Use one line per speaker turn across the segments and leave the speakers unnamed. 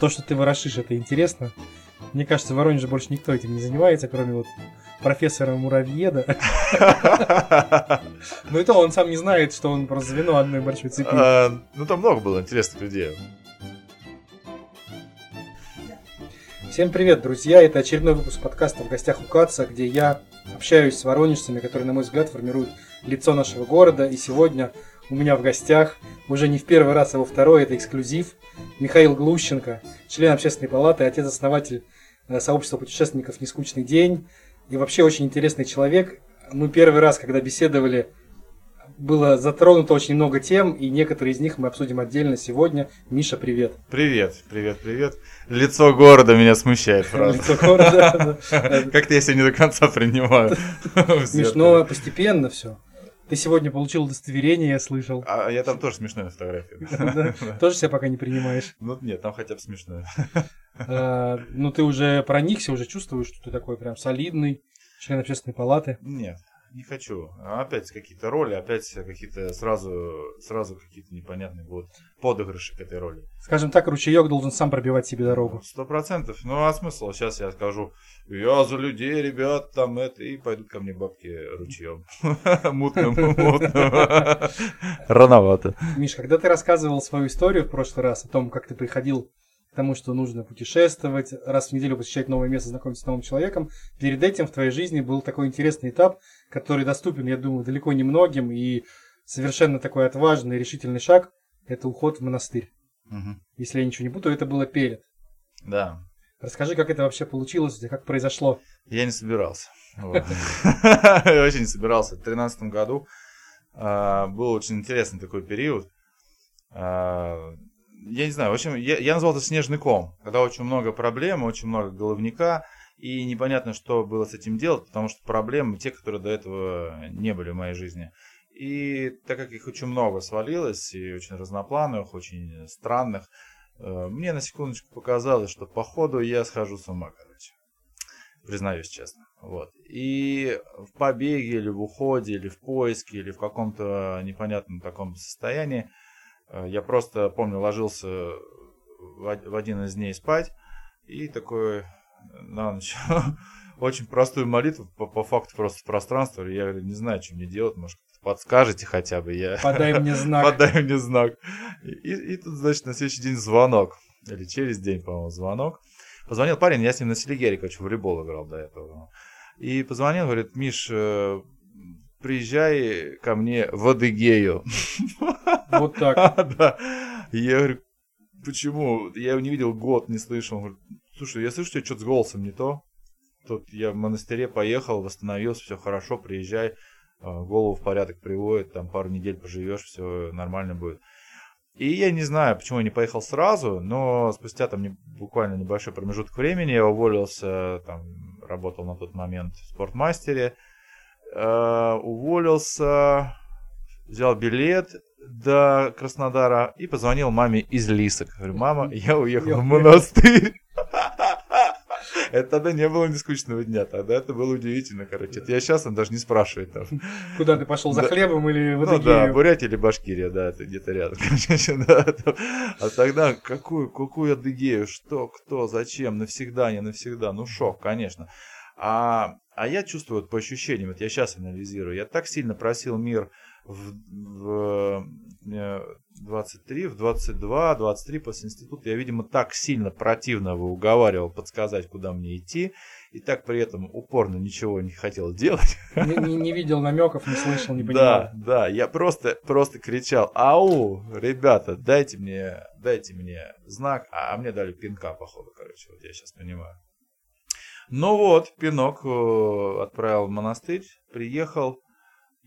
то, что ты ворошишь, это интересно. Мне кажется, в Воронеже больше никто этим не занимается, кроме вот профессора Муравьеда. Но это он сам не знает, что он просто звено одной большой цепи.
А, ну, там много было интересных людей.
Всем привет, друзья! Это очередной выпуск подкаста «В гостях у Каца», где я общаюсь с воронежцами, которые, на мой взгляд, формируют лицо нашего города. И сегодня у меня в гостях, уже не в первый раз, а во второй, это эксклюзив, Михаил Глущенко, член общественной палаты, отец-основатель э, сообщества путешественников «Нескучный день». И вообще очень интересный человек. Мы первый раз, когда беседовали, было затронуто очень много тем, и некоторые из них мы обсудим отдельно сегодня. Миша, привет.
Привет, привет, привет. Лицо города меня смущает, правда. Лицо города. Как-то я себя не до конца принимаю.
Смешно, постепенно все. Ты сегодня получил удостоверение, я слышал.
А я там тоже смешной на фотографии.
Тоже себя пока не принимаешь?
Ну нет, там хотя бы смешное.
А, ну ты уже проникся, уже чувствуешь, что ты такой прям солидный член общественной палаты?
Нет, не хочу. Опять какие-то роли, опять какие-то сразу, сразу какие-то непонятные будут подыгрыши к этой роли.
Скажем так, ручеек должен сам пробивать себе дорогу.
Сто процентов. Ну а смысл? Сейчас я скажу, я за людей, ребят, там это, и пойдут ко мне бабки ручьем. Мутным, мутным. Рановато.
Миш, когда ты рассказывал свою историю в прошлый раз о том, как ты приходил к тому, что нужно путешествовать, раз в неделю посещать новое место, знакомиться с новым человеком. Перед этим в твоей жизни был такой интересный этап, который доступен, я думаю, далеко не многим, и совершенно такой отважный, решительный шаг – это уход в монастырь. Угу. Если я ничего не путаю, это было перед.
Да.
Расскажи, как это вообще получилось, как произошло.
Я не собирался. Я очень не собирался. В 2013 году а, был очень интересный такой период а, я не знаю, в общем, я, назвал это снежный ком, когда очень много проблем, очень много головника, и непонятно, что было с этим делать, потому что проблемы те, которые до этого не были в моей жизни. И так как их очень много свалилось, и очень разноплановых, очень странных, мне на секундочку показалось, что по ходу я схожу с ума, короче. Признаюсь честно. Вот. И в побеге, или в уходе, или в поиске, или в каком-то непонятном таком состоянии Э, я просто, помню, ложился в один из дней спать и такой э, на ночь очень простую молитву по, по факту просто в пространство. Я не знаю, что мне делать, может, подскажете хотя бы. Я...
Подай мне знак.
Подай мне знак. И, и, тут, значит, на следующий день звонок. Или через день, по-моему, звонок. Позвонил парень, я с ним на Селигере, короче, в волейбол играл до этого. И позвонил, говорит, Миш, э, приезжай ко мне в Адыгею.
Вот так.
Да. Я говорю, почему? Я его не видел год, не слышал. Он говорит, слушай, я слышу, что что-то с голосом не то. Тут я в монастыре поехал, восстановился, все хорошо, приезжай, голову в порядок приводит, там пару недель поживешь, все нормально будет. И я не знаю, почему я не поехал сразу, но спустя там не, буквально небольшой промежуток времени я уволился, там работал на тот момент в спортмастере, э, уволился, взял билет до Краснодара и позвонил маме из Лисок. Говорю, мама, я уехал в монастырь. Это тогда не было нескучного дня, тогда это было удивительно, короче. Это я сейчас он даже не спрашивает там.
Куда ты пошел, за хлебом или
в Ну да, Бурятия или Башкирия, да, это где-то рядом. А тогда какую, какую Адыгею, что, кто, зачем, навсегда, не навсегда, ну шок, конечно. А, а я чувствую вот по ощущениям, вот я сейчас анализирую, я так сильно просил мир в, в 23, в 22, 23 после института я, видимо, так сильно противно уговаривал подсказать, куда мне идти, и так при этом упорно ничего не хотел делать.
Не, не, не видел намеков, не слышал, не понимал.
Да, да, я просто, просто кричал, ау, ребята, дайте мне, дайте мне знак, а, а мне дали пинка, походу, короче, вот я сейчас понимаю. Ну вот, пинок э, отправил в монастырь, приехал.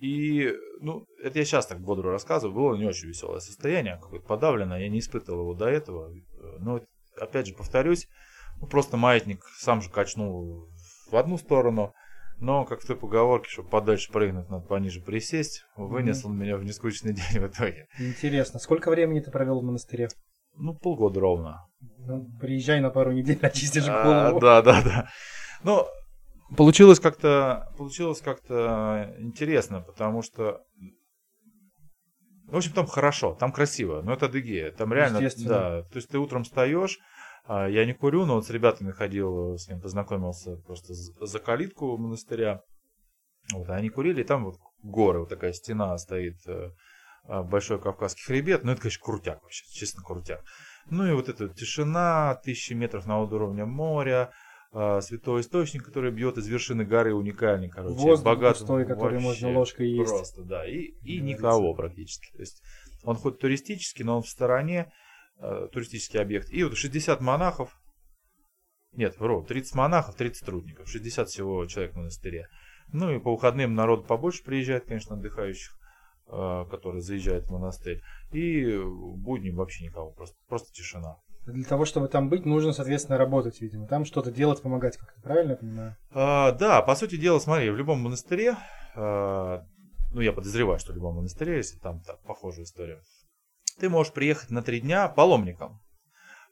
И, ну, это я сейчас так бодро рассказываю, было не очень веселое состояние, какое-то подавленное, я не испытывал его до этого. Но, опять же, повторюсь, ну, просто маятник сам же качнул в одну сторону, но, как в той поговорке, чтобы подальше прыгнуть, надо пониже присесть, вынес он меня в нескучный день в итоге.
Интересно, сколько времени ты провел в монастыре?
Ну, полгода ровно.
Ну, приезжай на пару недель, очистишь голову.
А, да, да, да. Ну, получилось как-то получилось как-то интересно, потому что в общем, там хорошо, там красиво, но это Адыгея. Там реально, да. То есть ты утром встаешь, А, я не курю, но вот с ребятами ходил, с ним познакомился просто за калитку монастыря. Вот, они курили, и там вот горы, вот такая стена стоит, э, а, большой Кавказский хребет. Ну, это, конечно, крутяк вообще, честно, крутяк. Ну, и вот эта тишина, тысячи метров над уровнем моря, а, святой источник, который бьет из вершины горы, уникальный, короче.
Воздух богат, густой, который можно ложкой есть.
Просто, да, и, и никого практически. То есть он хоть туристический, но он в стороне, э, туристический объект. И вот 60 монахов, нет, вру, 30 монахов, 30 трудников, 60 всего человек в монастыре. Ну и по выходным народ побольше приезжает, конечно, отдыхающих, э, которые заезжают в монастырь. И в будни вообще никого, просто, просто тишина.
Для того, чтобы там быть, нужно, соответственно, работать, видимо. Там что-то делать, помогать как-то, правильно я понимаю?
А, да, по сути дела, смотри, в любом монастыре а, ну, я подозреваю, что в любом монастыре, если там так, похожая история, ты можешь приехать на три дня паломником.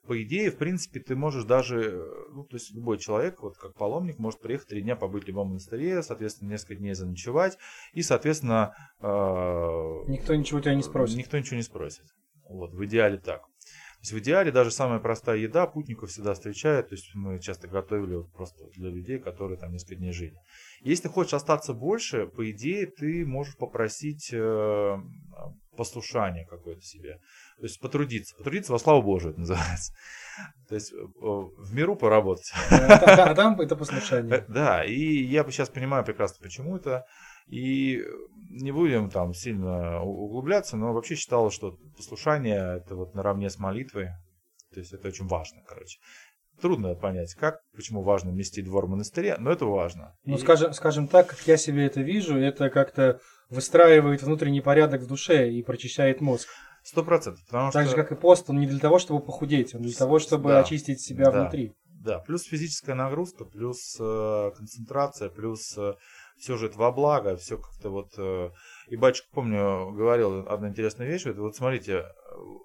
По идее, в принципе, ты можешь даже, ну, то есть любой человек, вот как паломник, может приехать три дня побыть в любом монастыре, соответственно, несколько дней заночевать, и, соответственно... Э,
никто ничего тебя не спросит.
Никто ничего не спросит. Вот, в идеале так. То есть в идеале даже самая простая еда путников всегда встречает. То есть мы часто готовили вот просто для людей, которые там несколько дней жили. Если ты хочешь остаться больше, по идее ты можешь попросить э, послушание какое-то себе. То есть потрудиться. Потрудиться во славу Божию это называется. То есть э, в миру поработать.
А там это послушание.
Да, и я сейчас понимаю прекрасно, почему это. И не будем там сильно углубляться, но вообще считалось, что послушание это вот наравне с молитвой. То есть это очень важно, короче. Трудно понять, как, почему важно вместить двор в монастыре, но это важно.
Ну, и... скажем, скажем так, как я себе это вижу, это как-то выстраивает внутренний порядок в душе и прочищает мозг.
Сто процентов.
Так что... же, как и пост, он не для того, чтобы похудеть, он для того, чтобы да, очистить себя да, внутри.
Да, плюс физическая нагрузка, плюс э, концентрация, плюс э, все же это во благо, все как-то вот... Э, и батюшка, помню, говорил одну интересную вещь, вот, вот смотрите,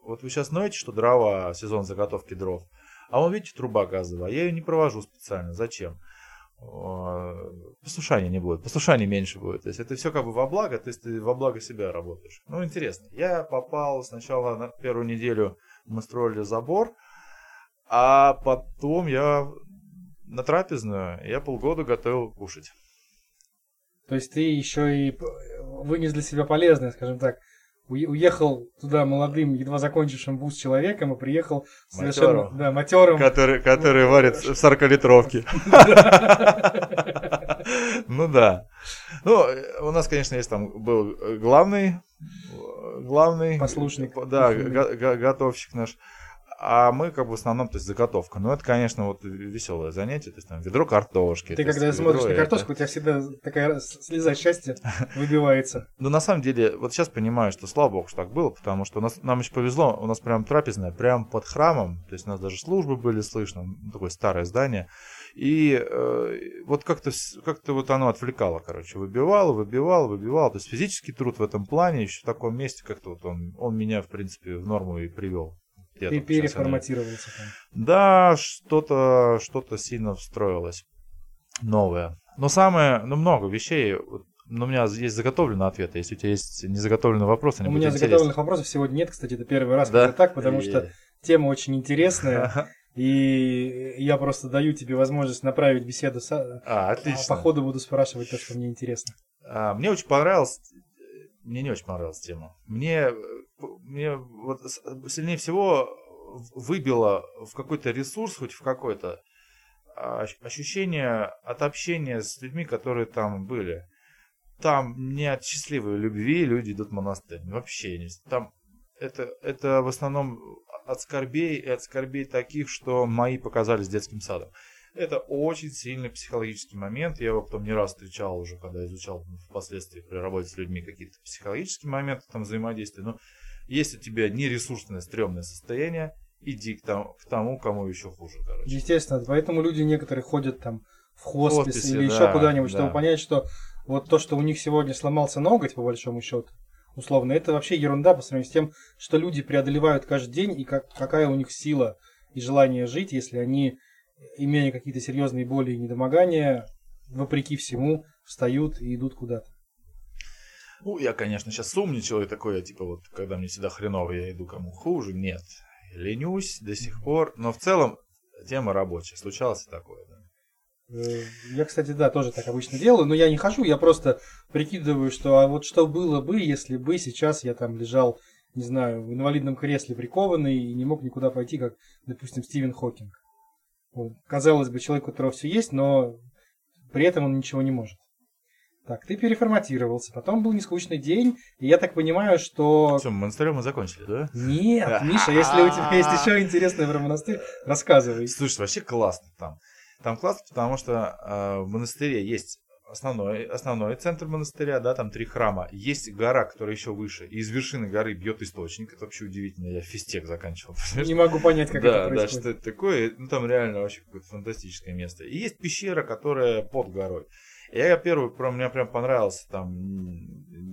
вот вы сейчас знаете, что дрова, сезон заготовки дров, а вон, видите, труба газовая, я ее не провожу специально, зачем? послушания не будет, послушания меньше будет. То есть это все как бы во благо, то есть ты во благо себя работаешь. Ну, интересно. Я попал сначала на первую неделю, мы строили забор, а потом я на трапезную, я полгода готовил кушать.
То есть ты еще и вынес для себя полезное, скажем так. Уехал туда молодым, едва закончившим вуз человеком, и приехал совершенно матерым. Да, матерым.
Который, который варит в 40-литровке. Ну да. Ну, у нас, конечно, есть там был главный, главный...
Послушник.
Да, готовщик наш. А мы как бы в основном, то есть заготовка. Ну, это, конечно, вот веселое занятие. То есть там ведро картошки.
Ты когда смотришь на картошку, это... у тебя всегда такая слеза счастья выбивается.
Ну, на самом деле, вот сейчас понимаю, что слава богу, что так было, потому что у нас, нам еще повезло, у нас прям трапезная, прям под храмом. То есть у нас даже службы были слышно, ну, такое старое здание. И э, вот как-то как вот оно отвлекало, короче, выбивало, выбивало, выбивало. То есть физический труд в этом плане еще в таком месте как-то вот он, он меня, в принципе, в норму и привел.
Ты переформатировался.
Да, что-то что сильно встроилось новое. Но самое, ну много вещей, но у меня есть заготовленный ответ, если у тебя есть незаготовленный вопрос,
они У меня заготовленных вопросов сегодня нет, кстати, это первый раз, да? когда так, потому что тема очень интересная. И я просто даю тебе возможность направить беседу.
А, отлично. А
по ходу буду спрашивать то, что мне интересно.
А, мне очень понравилось, мне не очень понравилась тема. Мне мне вот сильнее всего выбило в какой-то ресурс, хоть в какой-то, а, ощущение от общения с людьми, которые там были. Там не от счастливой любви люди идут в монастырь. Вообще не. Там это, это в основном от скорбей и от скорбей таких, что мои показались детским садом. Это очень сильный психологический момент. Я его потом не раз встречал уже, когда изучал впоследствии при работе с людьми какие-то психологические моменты там взаимодействия. Но если у тебя нересурсное, стрёмное состояние, иди к тому, к тому, кому еще хуже, короче.
Естественно, поэтому люди некоторые ходят там в хоспис в или да, еще куда-нибудь, да. чтобы понять, что вот то, что у них сегодня сломался ноготь, по большому счету, условно, это вообще ерунда по сравнению с тем, что люди преодолевают каждый день и как, какая у них сила и желание жить, если они, имея какие-то серьезные боли и недомогания, вопреки всему, встают и идут куда-то.
Ну, я, конечно, сейчас умничал и такой, я, типа, вот, когда мне всегда хреново, я иду кому хуже. Нет, ленюсь до сих пор. Но в целом, тема рабочая. Случалось такое, да.
Э, я, кстати, да, тоже так обычно делаю, но я не хожу, я просто прикидываю, что а вот что было бы, если бы сейчас я там лежал, не знаю, в инвалидном кресле прикованный и не мог никуда пойти, как, допустим, Стивен Хокинг. Казалось бы, человек, у которого все есть, но при этом он ничего не может. Так, ты переформатировался, потом был нескучный день, и я так понимаю, что...
Все, монастырем мы закончили, да?
Нет, Миша, если у тебя есть еще интересное про монастырь, рассказывай.
Слушай, вообще классно там. Там классно, потому что э, в монастыре есть основной, основной центр монастыря, да, там три храма. Есть гора, которая еще выше, и из вершины горы бьет источник. Это вообще удивительно. Я физтех заканчивал.
Не могу понять, как
да,
это
происходит. Да, что это такое. Ну, там реально вообще какое-то фантастическое место. И есть пещера, которая под горой. Я первый, меня прям понравился, там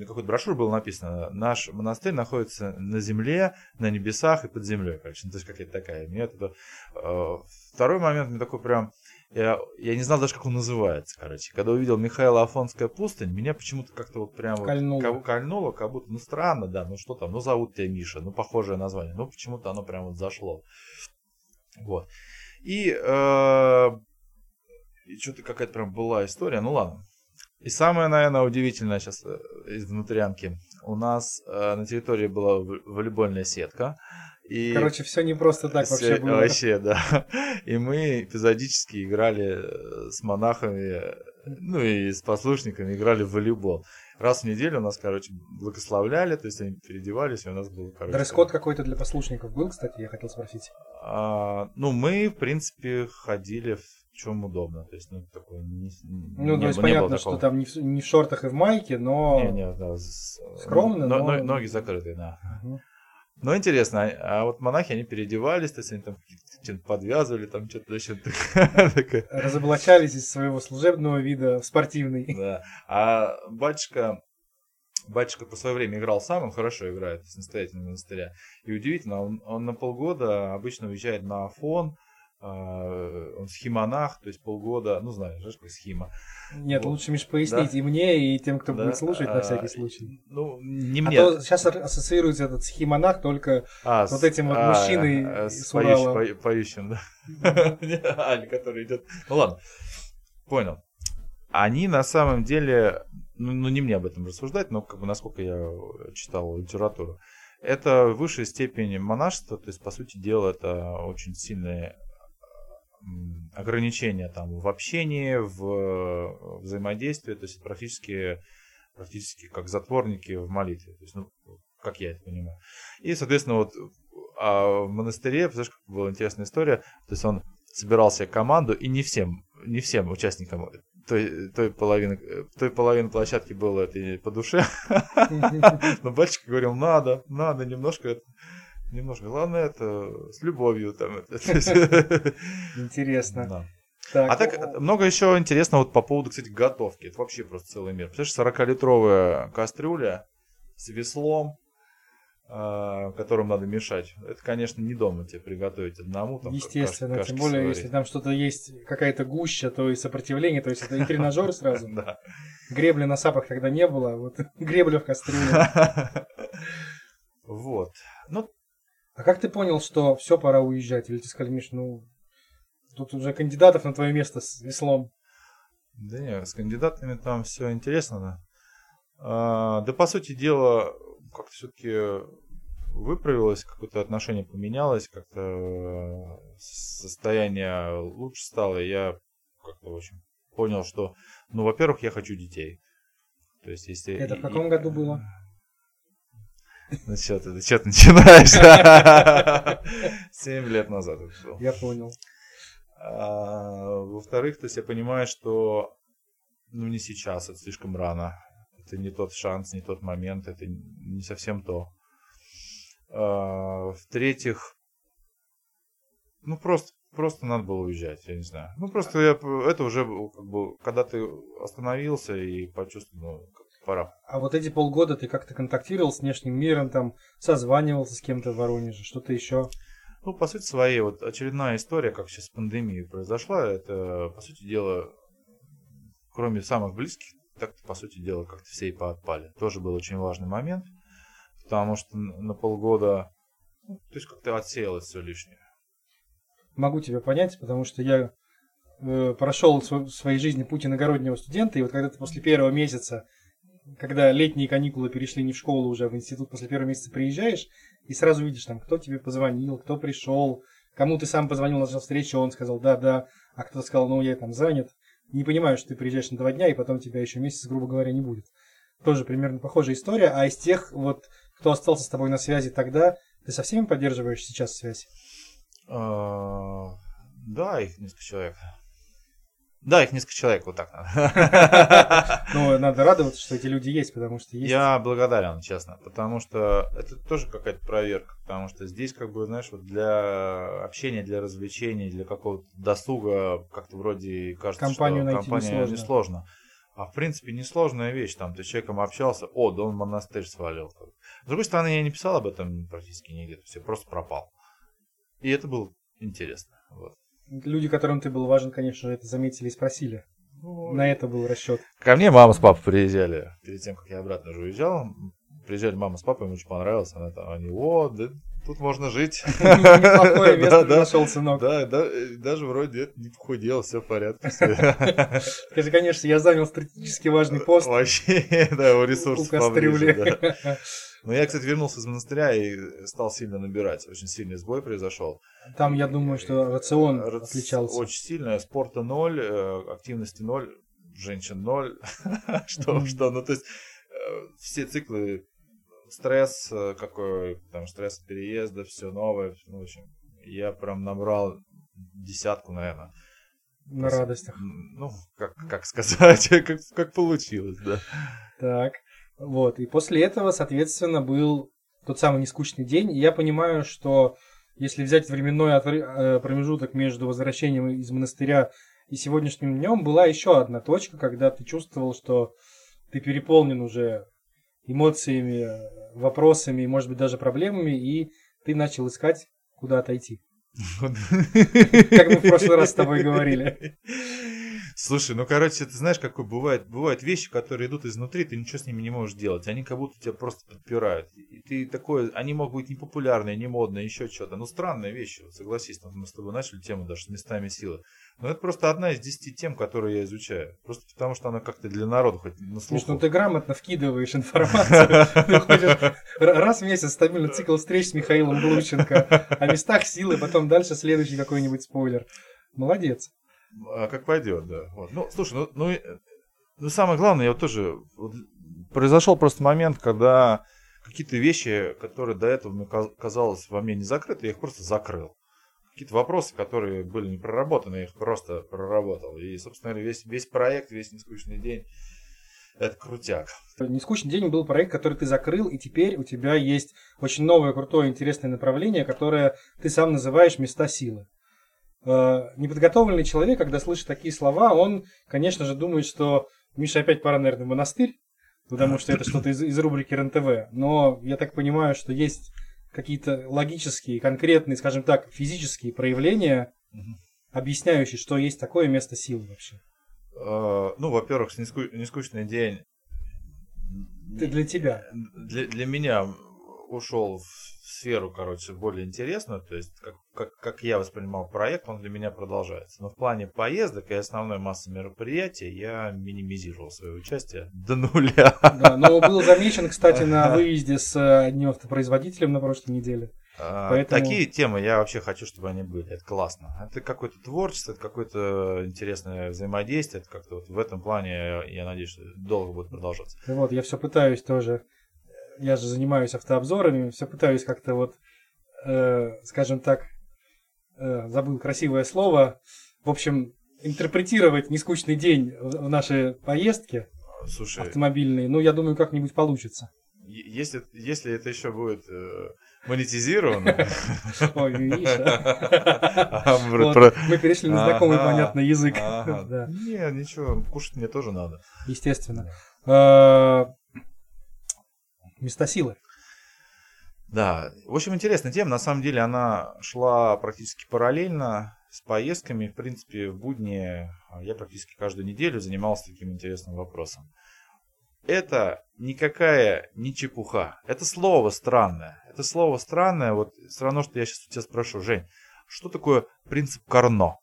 на какой-то брошюре было написано, наш монастырь находится на земле, на небесах и под землей, короче, ну, то есть какая-то такая. Мне это, э, второй момент, мне такой прям, я, я не знал даже, как он называется, короче. Когда увидел Михаила Афонская пустынь, меня почему-то как-то вот прям
кольнуло.
Вот, как, кольнуло, как будто, ну странно, да, ну что там, ну зовут тебя Миша, ну похожее название, ну почему-то оно прям вот зашло. Вот. И э, и что-то какая-то прям была история. Ну ладно. И самое, наверное, удивительное сейчас э, из внутрянки. У нас э, на территории была волейбольная сетка.
И Короче, все не просто так все, вообще было.
Вообще, да. И мы эпизодически играли э, с монахами, ну и с послушниками играли в волейбол. Раз в неделю нас, короче, благословляли, то есть они переодевались, и у нас был, короче...
Дресс-код какой-то для послушников был, кстати, я хотел спросить.
А, ну, мы, в принципе, ходили в чем удобно. То есть, ну, такой не,
Ну, не, то есть, не понятно, что там не в, не в шортах и в майке, но...
Не, не, да,
скромно, но...
но... Ноги закрыты, да. Угу. Но интересно, а, а вот монахи, они переодевались, то есть они там чем-то подвязывали, там что-то еще
Разоблачались из своего служебного вида в спортивный.
Да. А батюшка, батюшка по свое время играл сам, он хорошо играет, настоятельно монастыря. И удивительно, он, он на полгода обычно уезжает на Афон, он схимонах, то есть полгода, ну знаешь, знаешь, как схима.
Нет, вот. лучше, Миш, пояснить да? и мне, и тем, кто да? будет слушать на всякий случай.
Ну, не а мне.
А то сейчас ассоциируется этот схимонах только а, с вот этим вот а, мужчиной а,
с поющим, поющим, да. Аль, который идет. Ну ладно, понял. Они на самом деле, ну, ну не мне об этом рассуждать, но как бы насколько я читал литературу, это высшая степень монашества, то есть, по сути дела, это очень сильная ограничения там в общении, в э, взаимодействии, то есть практически, практически как затворники в молитве, то есть, ну, как я это понимаю. И, соответственно, вот а в монастыре, знаешь, как была интересная история, то есть он собирал себе команду, и не всем, не всем участникам той, той, половины, той половины площадки было это по душе, но батюшка говорил, надо, надо немножко немножко. Главное, это с любовью. Там,
Интересно.
Да. Так. А так много еще интересного вот по поводу, кстати, готовки. Это вообще просто целый мир. Представляешь, 40-литровая кастрюля с веслом, э, которым надо мешать. Это, конечно, не дома тебе приготовить одному. Там,
Естественно, каш, тем более, сварить. если там что-то есть, какая-то гуща, то и сопротивление, то есть это и тренажер сразу.
Да.
Гребли на сапах тогда не было, вот гребля в кастрюле.
Вот. Ну,
а как ты понял, что все, пора уезжать? Или ты сказали, Миш, ну, тут уже кандидатов на твое место с веслом.
Да нет, с кандидатами там все интересно, да. А, да, по сути дела, как-то все-таки выправилось, какое-то отношение поменялось, как-то состояние лучше стало, и я как-то очень понял, что, ну, во-первых, я хочу детей. То есть, если...
Это в каком году было?
Ну что ты, что ты начинаешь? Семь лет назад это было.
Я понял.
А, во-вторых, то есть я понимаю, что ну не сейчас, это слишком рано. Это не тот шанс, не тот момент, это не совсем то. А, в-третьих, ну просто просто надо было уезжать, я не знаю. Ну просто я, это уже как бы, когда ты остановился и почувствовал, ну, пора.
А вот эти полгода ты как-то контактировал с внешним миром, там, созванивался с кем-то в Воронеже, что-то еще?
Ну, по сути своей, вот очередная история, как сейчас пандемия произошла, это, по сути дела, кроме самых близких, так по сути дела, как-то все и поотпали. Тоже был очень важный момент, потому что на полгода, ну, то есть как-то отсеялось все лишнее.
могу тебя понять, потому что я э, прошел в своей жизни путь иногороднего студента, и вот когда ты после первого месяца, когда летние каникулы перешли не в школу уже, а в институт, после первого месяца приезжаешь, и сразу видишь там, кто тебе позвонил, кто пришел, кому ты сам позвонил, назначил встречу, он сказал да, да, а кто-то сказал, ну я там занят. Не понимаю, что ты приезжаешь на два дня, и потом тебя еще месяц, грубо говоря, не будет. Тоже примерно похожая история. А из тех, вот, кто остался с тобой на связи тогда, ты со всеми поддерживаешь сейчас связь?
А, да, их несколько человек. Да, их несколько человек, вот так
надо. Ну, надо радоваться, что эти люди есть, потому что есть...
Я благодарен, честно, потому что это тоже какая-то проверка, потому что здесь, как бы, знаешь, вот для общения, для развлечений, для какого-то досуга, как-то вроде кажется,
Компанию
что компания
несложно.
А в принципе несложная вещь, там ты с человеком общался, о, да он монастырь свалил. С другой стороны, я не писал об этом практически нигде, все просто пропал. И это было интересно. Вот.
Люди, которым ты был важен, конечно же, это заметили и спросили. Ну, На это был расчет.
Ко мне мама с папой приезжали перед тем, как я обратно уже уезжал. Приезжали мама с папой, им очень понравилось. Она там, они, о, да, тут можно жить.
Неплохое место нашел, сынок.
Да, да, даже вроде не похудел, все в порядке.
Скажи, конечно, я занял стратегически важный пост.
Вообще, да, у ресурсов поближе. Но я, кстати, вернулся из монастыря и стал сильно набирать. Очень сильный сбой произошел.
Там, я думаю, что рацион Рац... отличался.
Очень сильно. Спорта ноль, э, активности ноль, женщин ноль. что, что, ну, то есть э, все циклы стресс э, какой, там стресс переезда, все новое, ну, в общем, я прям набрал десятку, наверное.
На радостях.
Ну, как, как сказать, как, как получилось, да.
Так. Вот, и после этого, соответственно, был тот самый нескучный день. И я понимаю, что если взять временной э, промежуток между возвращением из монастыря и сегодняшним днем, была еще одна точка, когда ты чувствовал, что ты переполнен уже эмоциями, вопросами, может быть, даже проблемами, и ты начал искать, куда отойти. Как мы в прошлый раз с тобой говорили.
Слушай, ну, короче, ты знаешь, какой бывает, бывают вещи, которые идут изнутри, ты ничего с ними не можешь делать. Они как будто тебя просто подпирают. И ты такой, они могут быть непопулярные, не модные, еще что-то. Ну, странные вещи, вот, согласись. Вот мы с тобой начали тему даже с местами силы. Но это просто одна из десяти тем, которые я изучаю. Просто потому, что она как-то для народа хоть на слуху.
Слушай, ну ты грамотно вкидываешь информацию. Раз в месяц стабильно цикл встреч с Михаилом Глущенко о местах силы, потом дальше следующий какой-нибудь спойлер. Молодец.
А как пойдет, да. Вот. Ну, слушай, ну, ну, ну самое главное, я вот тоже... Вот, произошел просто момент, когда какие-то вещи, которые до этого мне казалось во мне не закрыты, я их просто закрыл. Какие-то вопросы, которые были не проработаны, я их просто проработал. И, собственно говоря, весь, весь проект, весь нескучный день, это крутяк.
Нескучный день был проект, который ты закрыл, и теперь у тебя есть очень новое, крутое, интересное направление, которое ты сам называешь «Места силы». Э, неподготовленный человек, когда слышит такие слова, он, конечно же, думает, что Миша опять пора, наверное, в монастырь, потому что это что-то из, из рубрики РНТВ. Но я так понимаю, что есть какие-то логические, конкретные, скажем так, физические проявления, объясняющие, что есть такое место силы вообще.
Uh, ну, во-первых, нескучный день.
Это для тебя.
Для, для меня ушел в сферу, короче, более интересную, то есть как, как, как я воспринимал проект, он для меня продолжается. Но в плане поездок и основной массы мероприятий я минимизировал свое участие до нуля.
Да, но был замечен, кстати, на выезде с одним автопроизводителем на прошлой неделе.
А, Поэтому... Такие темы я вообще хочу, чтобы они были. Это классно. Это какое-то творчество, это какое-то интересное взаимодействие. Это как-то вот в этом плане, я надеюсь, что долго будет продолжаться.
Вот, я все пытаюсь тоже я же занимаюсь автообзорами, все пытаюсь как-то вот, э, скажем так, э, забыл красивое слово, в общем, интерпретировать нескучный день в, в нашей поездке
Слушай,
автомобильной. Ну, я думаю, как-нибудь получится.
Если, если это еще будет э, монетизировано...
Ой, Миша. А, мы перешли на знакомый, понятный язык.
Не, ничего, кушать мне тоже надо.
Естественно. Места силы.
Да, в общем, интересная тема. На самом деле она шла практически параллельно с поездками. В принципе, в будни я практически каждую неделю занимался таким интересным вопросом. Это никакая не чепуха. Это слово странное. Это слово странное. Вот все равно, что я сейчас у тебя спрошу, Жень, Что такое принцип Карно?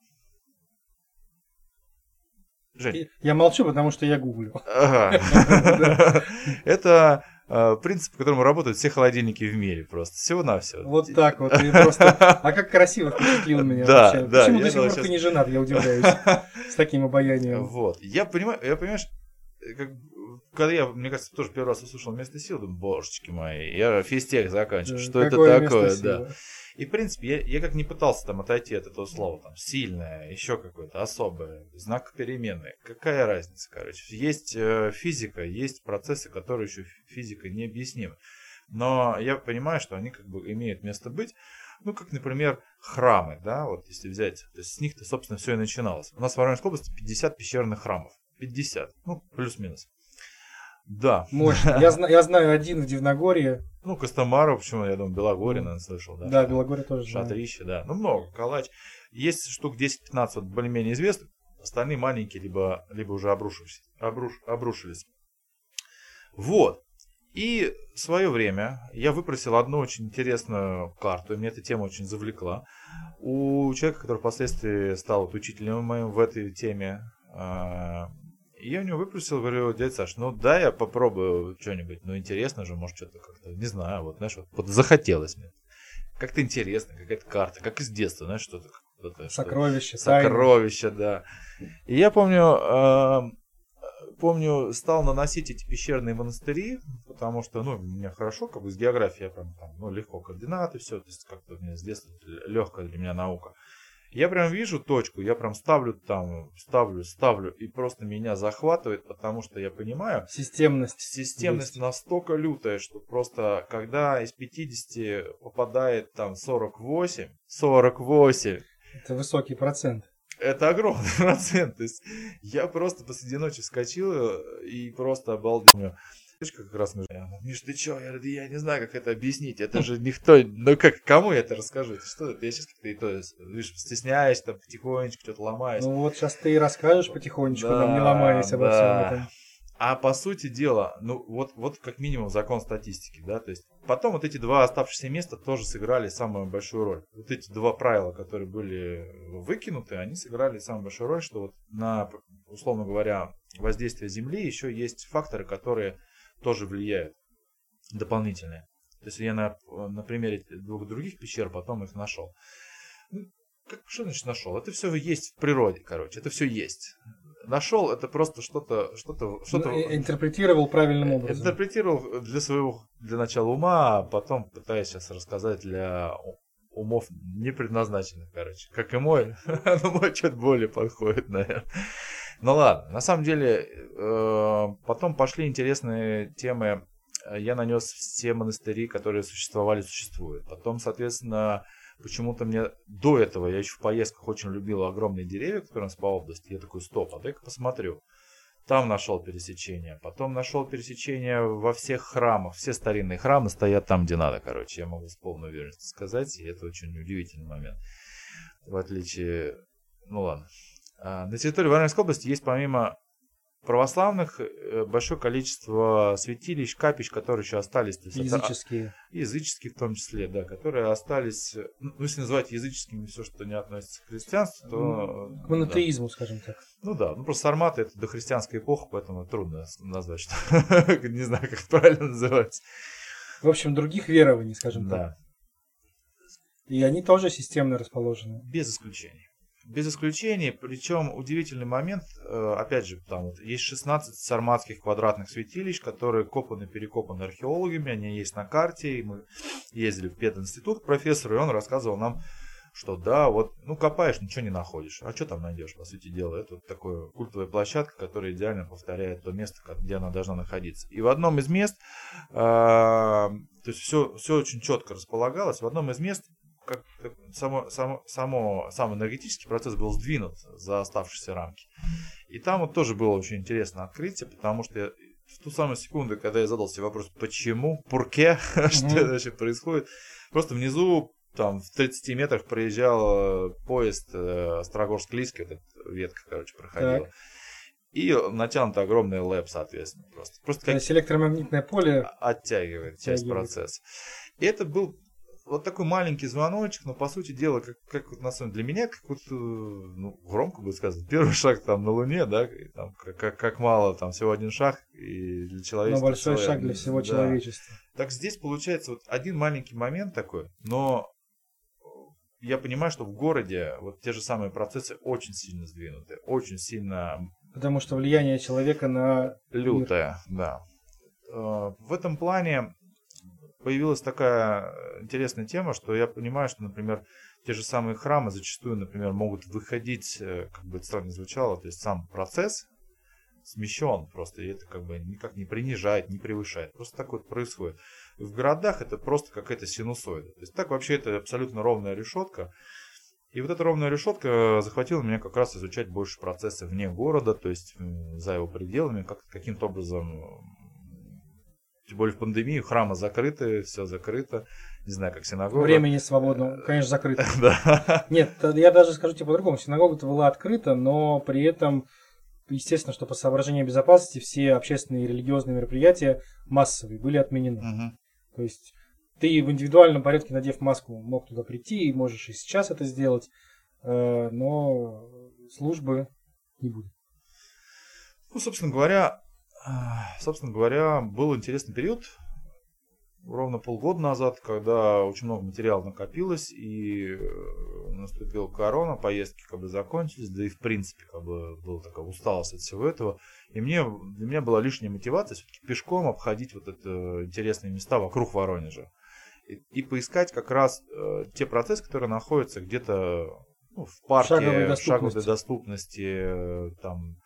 Жень.
Я молчу, потому что я гуглю.
Это э, принцип, по которому работают все холодильники в мире просто. Всего-навсего.
Вот так вот. Просто... А как красиво впечатлил меня
да,
вообще.
Да,
Почему до сих пор ты не женат, я удивляюсь. С таким обаянием.
Вот. Я понимаю, я понимаешь, как, когда я, мне кажется, тоже первый раз услышал место сил, думаю, божечки мои, я физтех заканчиваю, что это такое, да. И, в принципе, я, я как не пытался там отойти от этого слова, там, сильное, еще какое-то особое, знак переменной. Какая разница, короче. Есть э, физика, есть процессы, которые еще физикой необъяснимы. Но я понимаю, что они как бы имеют место быть. Ну, как, например, храмы, да, вот если взять, то есть с них-то, собственно, все и начиналось. У нас в Воронежской области 50 пещерных храмов. 50, ну, плюс-минус. Да.
Мощно. Я, зна- я знаю один в Дивногорье.
Ну, Костомару, почему, я думаю, Белогорье, наверное, слышал, да?
Да, Белогорье тоже
Шатрище, да. Ну, много, Калач. Есть штук 10-15 вот более-менее известных, остальные маленькие, либо, либо уже обрушились, обруш, обрушились. Вот. И в свое время я выпросил одну очень интересную карту, и мне эта тема очень завлекла. У человека, который впоследствии стал вот учителем моим в этой теме, а, и я у него выпросил, говорю, дядя Саш, ну да, я попробую что-нибудь, ну интересно же, может что-то как-то, не знаю, вот, знаешь, вот, вот захотелось мне. Как-то интересно, какая-то карта, как из детства, знаешь, что-то.
что Сокровище,
что Сокровище, да. И я помню, э, помню, стал наносить эти пещерные монастыри, потому что, ну, мне хорошо, как бы с географией я прям там, ну, легко координаты, все, то есть как-то мне с детства легкая для меня наука. Я прям вижу точку, я прям ставлю там, ставлю, ставлю, и просто меня захватывает, потому что я понимаю...
Системность.
Системность есть. настолько лютая, что просто когда из 50 попадает там 48, 48...
Это высокий процент.
Это огромный процент. То есть я просто посреди ночи вскочил и просто обалдел как раз мы Миш, ты чё? Я, я не знаю, как это объяснить. Это же никто... Ну как, кому я это расскажу? Это что это? Я сейчас как-то и то, видишь, стесняюсь, там, потихонечку что-то ломаюсь.
Ну вот сейчас ты и расскажешь потихонечку, да, там, не ломаясь обо да. всем этом.
А по сути дела, ну вот, вот как минимум закон статистики, да, то есть потом вот эти два оставшиеся места тоже сыграли самую большую роль. Вот эти два правила, которые были выкинуты, они сыграли самую большую роль, что вот на, условно говоря, воздействие Земли еще есть факторы, которые тоже влияют дополнительные. То есть я на, на примере двух других пещер потом их нашел. Ну, как, что значит нашел? Это все есть в природе, короче. Это все есть. Нашел это просто что-то, что-то, что-то.
Ну, интерпретировал правильным образом.
Интерпретировал для своего, для начала ума, а потом пытаюсь сейчас рассказать для умов не предназначенных, короче. Как и мой, но мой что-то более подходит, наверное. Ну ладно, на самом деле, э, потом пошли интересные темы. Я нанес все монастыри, которые существовали, существуют. Потом, соответственно, почему-то мне до этого, я еще в поездках очень любил огромные деревья, которые у нас по области. Я такой, стоп, а дай-ка посмотрю. Там нашел пересечение. Потом нашел пересечение во всех храмах. Все старинные храмы стоят там, где надо, короче. Я могу с полной уверенностью сказать. И это очень удивительный момент. В отличие... Ну ладно. А, на территории Воронежской области есть помимо православных э, большое количество святилищ, капищ, которые еще остались.
Есть языческие.
Это, языческие в том числе, да, которые остались, ну, если называть языческими все, что не относится к христианству, то...
Ну, к монотеизму, да. скажем так.
Ну да, ну просто сарматы это дохристианская эпоха, поэтому трудно назвать, что... не знаю, как правильно называть.
В общем, других верований, скажем
да.
так. И они тоже системно расположены.
Без исключений без исключения, причем удивительный момент, э, опять же, там вот есть 16 сарматских квадратных святилищ, которые копаны, перекопаны археологами, они есть на карте, и мы ездили в пединститут к профессору, и он рассказывал нам, что да, вот, ну копаешь, ничего не находишь. А что там найдешь, по сути дела? Это вот такая культовая площадка, которая идеально повторяет то место, где она должна находиться. И в одном из мест, э, то есть все, все очень четко располагалось, в одном из мест как само, само, само, сам энергетический процесс был сдвинут за оставшиеся рамки. И там вот тоже было очень интересное открытие, потому что я, в ту самую секунду, когда я задал себе вопрос, почему, пурке, что это вообще происходит, просто внизу там в 30 метрах проезжал э, поезд э, Острогорск-Лийский, вот эта ветка, короче, проходила. Так. И натянут огромный лэп, соответственно. Просто, просто
как... То есть электромагнитное поле
оттягивает часть процесса. И это был вот такой маленький звоночек, но по сути дела, как, как вот на самом деле, для меня, как вот, э, ну, громко бы сказать, первый шаг там на Луне, да, там, как, как мало, там всего один шаг, и для человечества...
Но большой шаг для всего
да.
человечества.
Так здесь получается вот один маленький момент такой, но я понимаю, что в городе вот те же самые процессы очень сильно сдвинуты, очень сильно
Потому что влияние человека на
лютое, да. Э, В этом плане появилась такая интересная тема, что я понимаю, что, например, те же самые храмы зачастую, например, могут выходить, э, как бы это странно звучало, то есть сам процесс смещен просто, и это как бы никак не принижает, не превышает. Просто так вот происходит. В городах это просто какая-то синусоида. То есть так вообще это абсолютно ровная решетка. И вот эта ровная решетка захватила меня как раз изучать больше процессы вне города, то есть за его пределами, как, каким-то образом, тем более в пандемию, храмы закрыты, все закрыто, не знаю, как синагога.
времени свободного, конечно, закрыто.
Да.
Нет, т- я даже скажу тебе по-другому. Синагога-то была открыта, но при этом, естественно, что по соображениям безопасности все общественные и религиозные мероприятия массовые были отменены. То есть ты в индивидуальном порядке, надев маску, мог туда прийти, и можешь и сейчас это сделать, э, но службы не будет.
Ну, собственно говоря, собственно говоря, был интересный период, ровно полгода назад, когда очень много материала накопилось, и э, наступила корона, поездки как бы закончились, да и в принципе как бы была такая усталость от всего этого. И мне, для меня была лишняя мотивация все-таки пешком обходить вот это интересные места вокруг Воронежа. И, и поискать как раз э, те процессы, которые находятся где-то ну, в парке,
Шаговой
в шаговой
доступности.
доступности, э, там,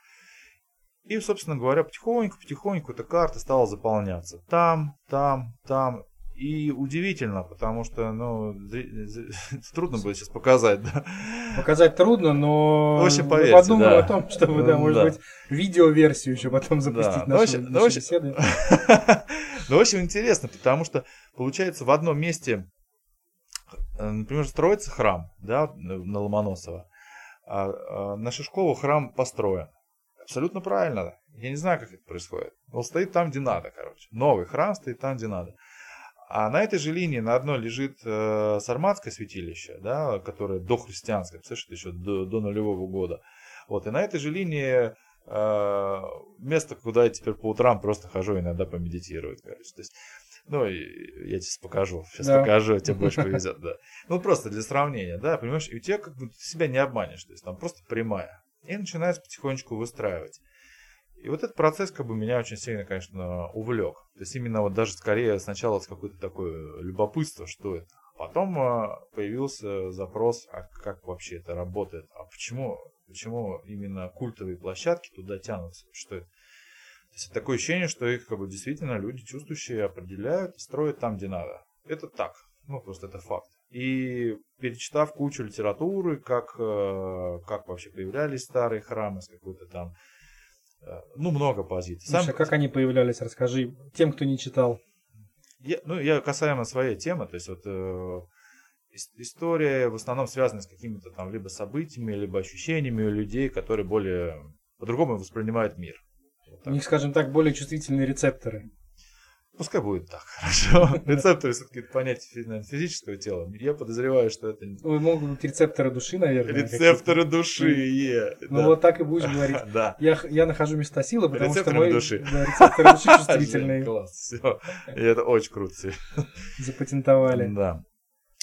и, собственно говоря, потихоньку-потихоньку эта карта стала заполняться. Там, там, там. И удивительно, потому что, ну, трудно будет сейчас показать, да.
Показать трудно, но
В общем, поверьте,
подумаем
да.
о том, чтобы, да, может
Да.
быть, видеоверсию еще потом запустить
Да. Ну, общем- ну, общем-
беседы.
Ну, в общем, интересно, потому что, получается, в одном месте, э, например, строится храм, да, на Ломоносова, а, а на Шишкову храм построен. Абсолютно правильно. Я не знаю, как это происходит. Он стоит там, где надо, короче. Новый храм стоит там, где надо. А на этой же линии на одной лежит э, Сарматское святилище, да, которое дохристианское, это еще до, до нулевого года. Вот, и на этой же линии э, место, куда я теперь по утрам просто хожу иногда помедитировать, короче. То есть, ну, я тебе покажу, сейчас
Да.
покажу, тебе больше повезет, да. Ну, просто для сравнения, да, понимаешь, и у тебя как бы ты себя не обманешь, то есть там просто прямая. И начинается потихонечку выстраивать. И вот этот процесс как бы меня очень сильно, конечно, увлек. То есть именно вот даже скорее сначала с какое-то такое любопытство, что это. Потом а, появился запрос, а как вообще это работает, а почему, почему именно культовые площадки туда тянутся, что это. То есть такое ощущение, что их как бы действительно люди чувствующие определяют, строят там, где надо. Это так, ну просто это факт. И перечитав кучу литературы, как, э, как вообще появлялись старые храмы с какой-то там, э, ну много позиций.
Слушай, а как они появлялись, расскажи тем, кто не читал.
Я, ну, я касаемо своей темы, то есть вот э, ис- история в основном связана с какими-то там либо событиями, либо ощущениями у людей, которые более по-другому воспринимают мир. Вот
У них, скажем так, более чувствительные рецепторы.
Пускай будет так, хорошо. Рецепторы все-таки понятие физического тела. Я подозреваю, что это
Ну, могут быть рецепторы души, наверное.
рецепторы души. е.
Ну,
да.
вот так и будешь говорить.
Да.
Я, я нахожу места силы, потому что
Рецепторами
мои
души.
да, рецепторы души чувствительные.
Класс, все. И это очень круто.
Запатентовали.
Да.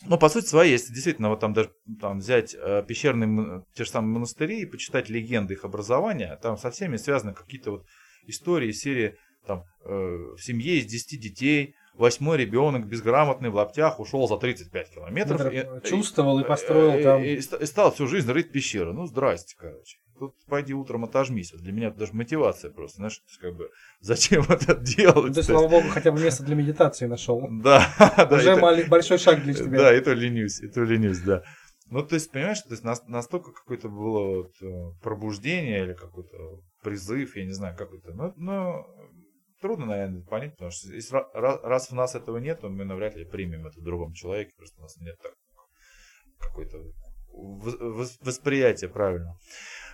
Ну, по сути своей, если действительно вот там даже там, взять э, пещерные, те же самые монастыри и почитать легенды их образования, там со всеми связаны какие-то вот истории серии там э, в семье из 10 детей, восьмой ребенок безграмотный в лаптях ушел за 35 километров.
Метров чувствовал и построил
и-
там.
И, ст- и стал всю жизнь рыть пещеры. Ну, здрасте, короче. Тут пойди утром отожмись. Для меня это даже мотивация просто, знаешь, как бы, зачем это делать?
Ну,
То есть,
слава богу, хотя бы место для медитации нашел.
Да, да.
Уже
и
большой шаг для тебя.
Да, и то ленюсь, и то ленюсь, да. Ну, то есть, понимаешь, то есть нас- настолько какое-то было вот, э, пробуждение или какой-то призыв, я не знаю, какой-то. Ну, ну, трудно, наверное, понять, потому что если ра- ра- раз в нас этого нет, то мы навряд ли примем это в другом человеке, просто у нас нет так, какой-то вос- вос- восприятия правильно.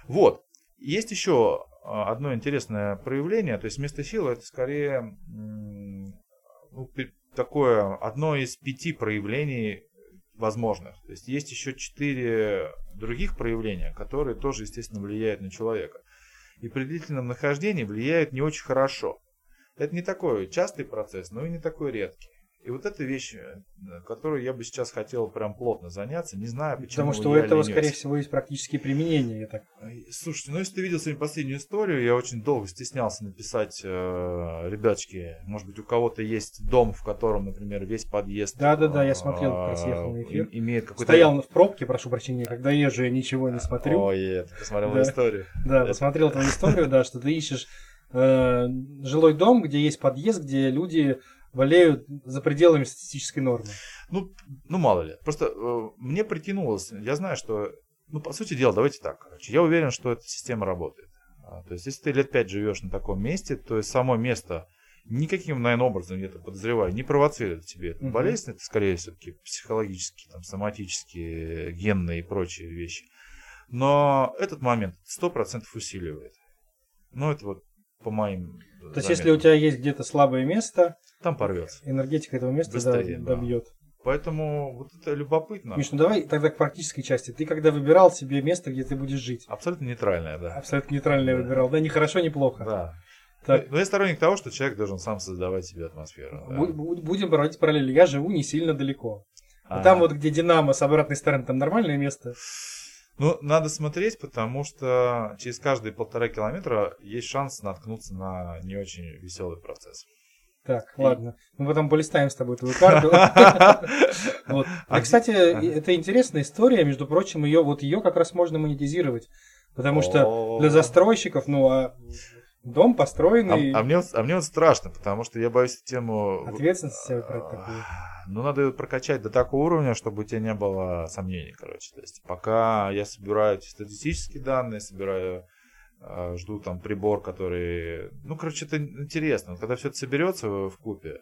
Вот. Есть еще а, одно интересное проявление, то есть место силы это скорее ну, такое одно из пяти проявлений возможных. То есть есть еще четыре других проявления, которые тоже, естественно, влияют на человека. И при длительном нахождении влияют не очень хорошо. Это не такой частый процесс, но и не такой редкий. И вот эта вещь, э, которую я бы сейчас хотел прям плотно заняться, не знаю, почему.
Потому что у этого, ленюсь. скорее всего, есть практические применения. Я так...
Слушайте, ну если ты видел сегодня последнюю историю, я очень долго стеснялся написать, э, ребяточки, может быть, у кого-то есть дом, в котором, например, весь подъезд.
Да, да, да, я смотрел, как раз ехал на эфир.
Имеет какой-то.
Стоял в пробке, прошу прощения, когда езжу, я ничего не смотрю.
Ой, я посмотрел историю.
Да, посмотрел твою историю, да, что ты ищешь э, жилой дом, где есть подъезд, где люди болеют за пределами статистической нормы.
Ну, ну мало ли. Просто э, мне прикинулось, я знаю, что, ну, по сути дела, давайте так, короче, я уверен, что эта система работает. А, то есть, если ты лет пять живешь на таком месте, то есть само место никаким, наверное, образом, я это подозреваю, не провоцирует тебе эту uh-huh. болезнь, это скорее все-таки психологические, там, соматические, генные и прочие вещи. Но этот момент сто процентов усиливает. Ну, это вот по моим
То есть, если у тебя есть где-то слабое место,
там порвется.
Энергетика этого места Быстрее, да, добьет. Да.
Поэтому вот это любопытно.
Миш, ну давай тогда к практической части. Ты когда выбирал себе место, где ты будешь жить?
Абсолютно нейтральное, да.
Абсолютно нейтральное да. выбирал. Да, ни хорошо, ни плохо.
Да. Так. Но я сторонник того, что человек должен сам создавать себе атмосферу.
Да. Будем проводить параллели. Я живу не сильно далеко. А там вот, где Динамо с обратной стороны, там нормальное место.
Ну, надо смотреть, потому что через каждые полтора километра есть шанс наткнуться на не очень веселый процесс.
Так, и... ладно. Мы потом полистаем с тобой твою карту. А, кстати, это интересная история, между прочим, ее вот ее как раз можно монетизировать. Потому что для застройщиков, ну, а дом построенный...
А, а, мне, а мне вот страшно, потому что я боюсь тему...
Ответственность себе брать такую.
Ну, надо ее прокачать до такого уровня, чтобы у тебя не было сомнений, короче. То есть, пока я собираю статистические данные, собираю а, жду там прибор, который... Ну, короче, это интересно. Когда все это соберется в купе,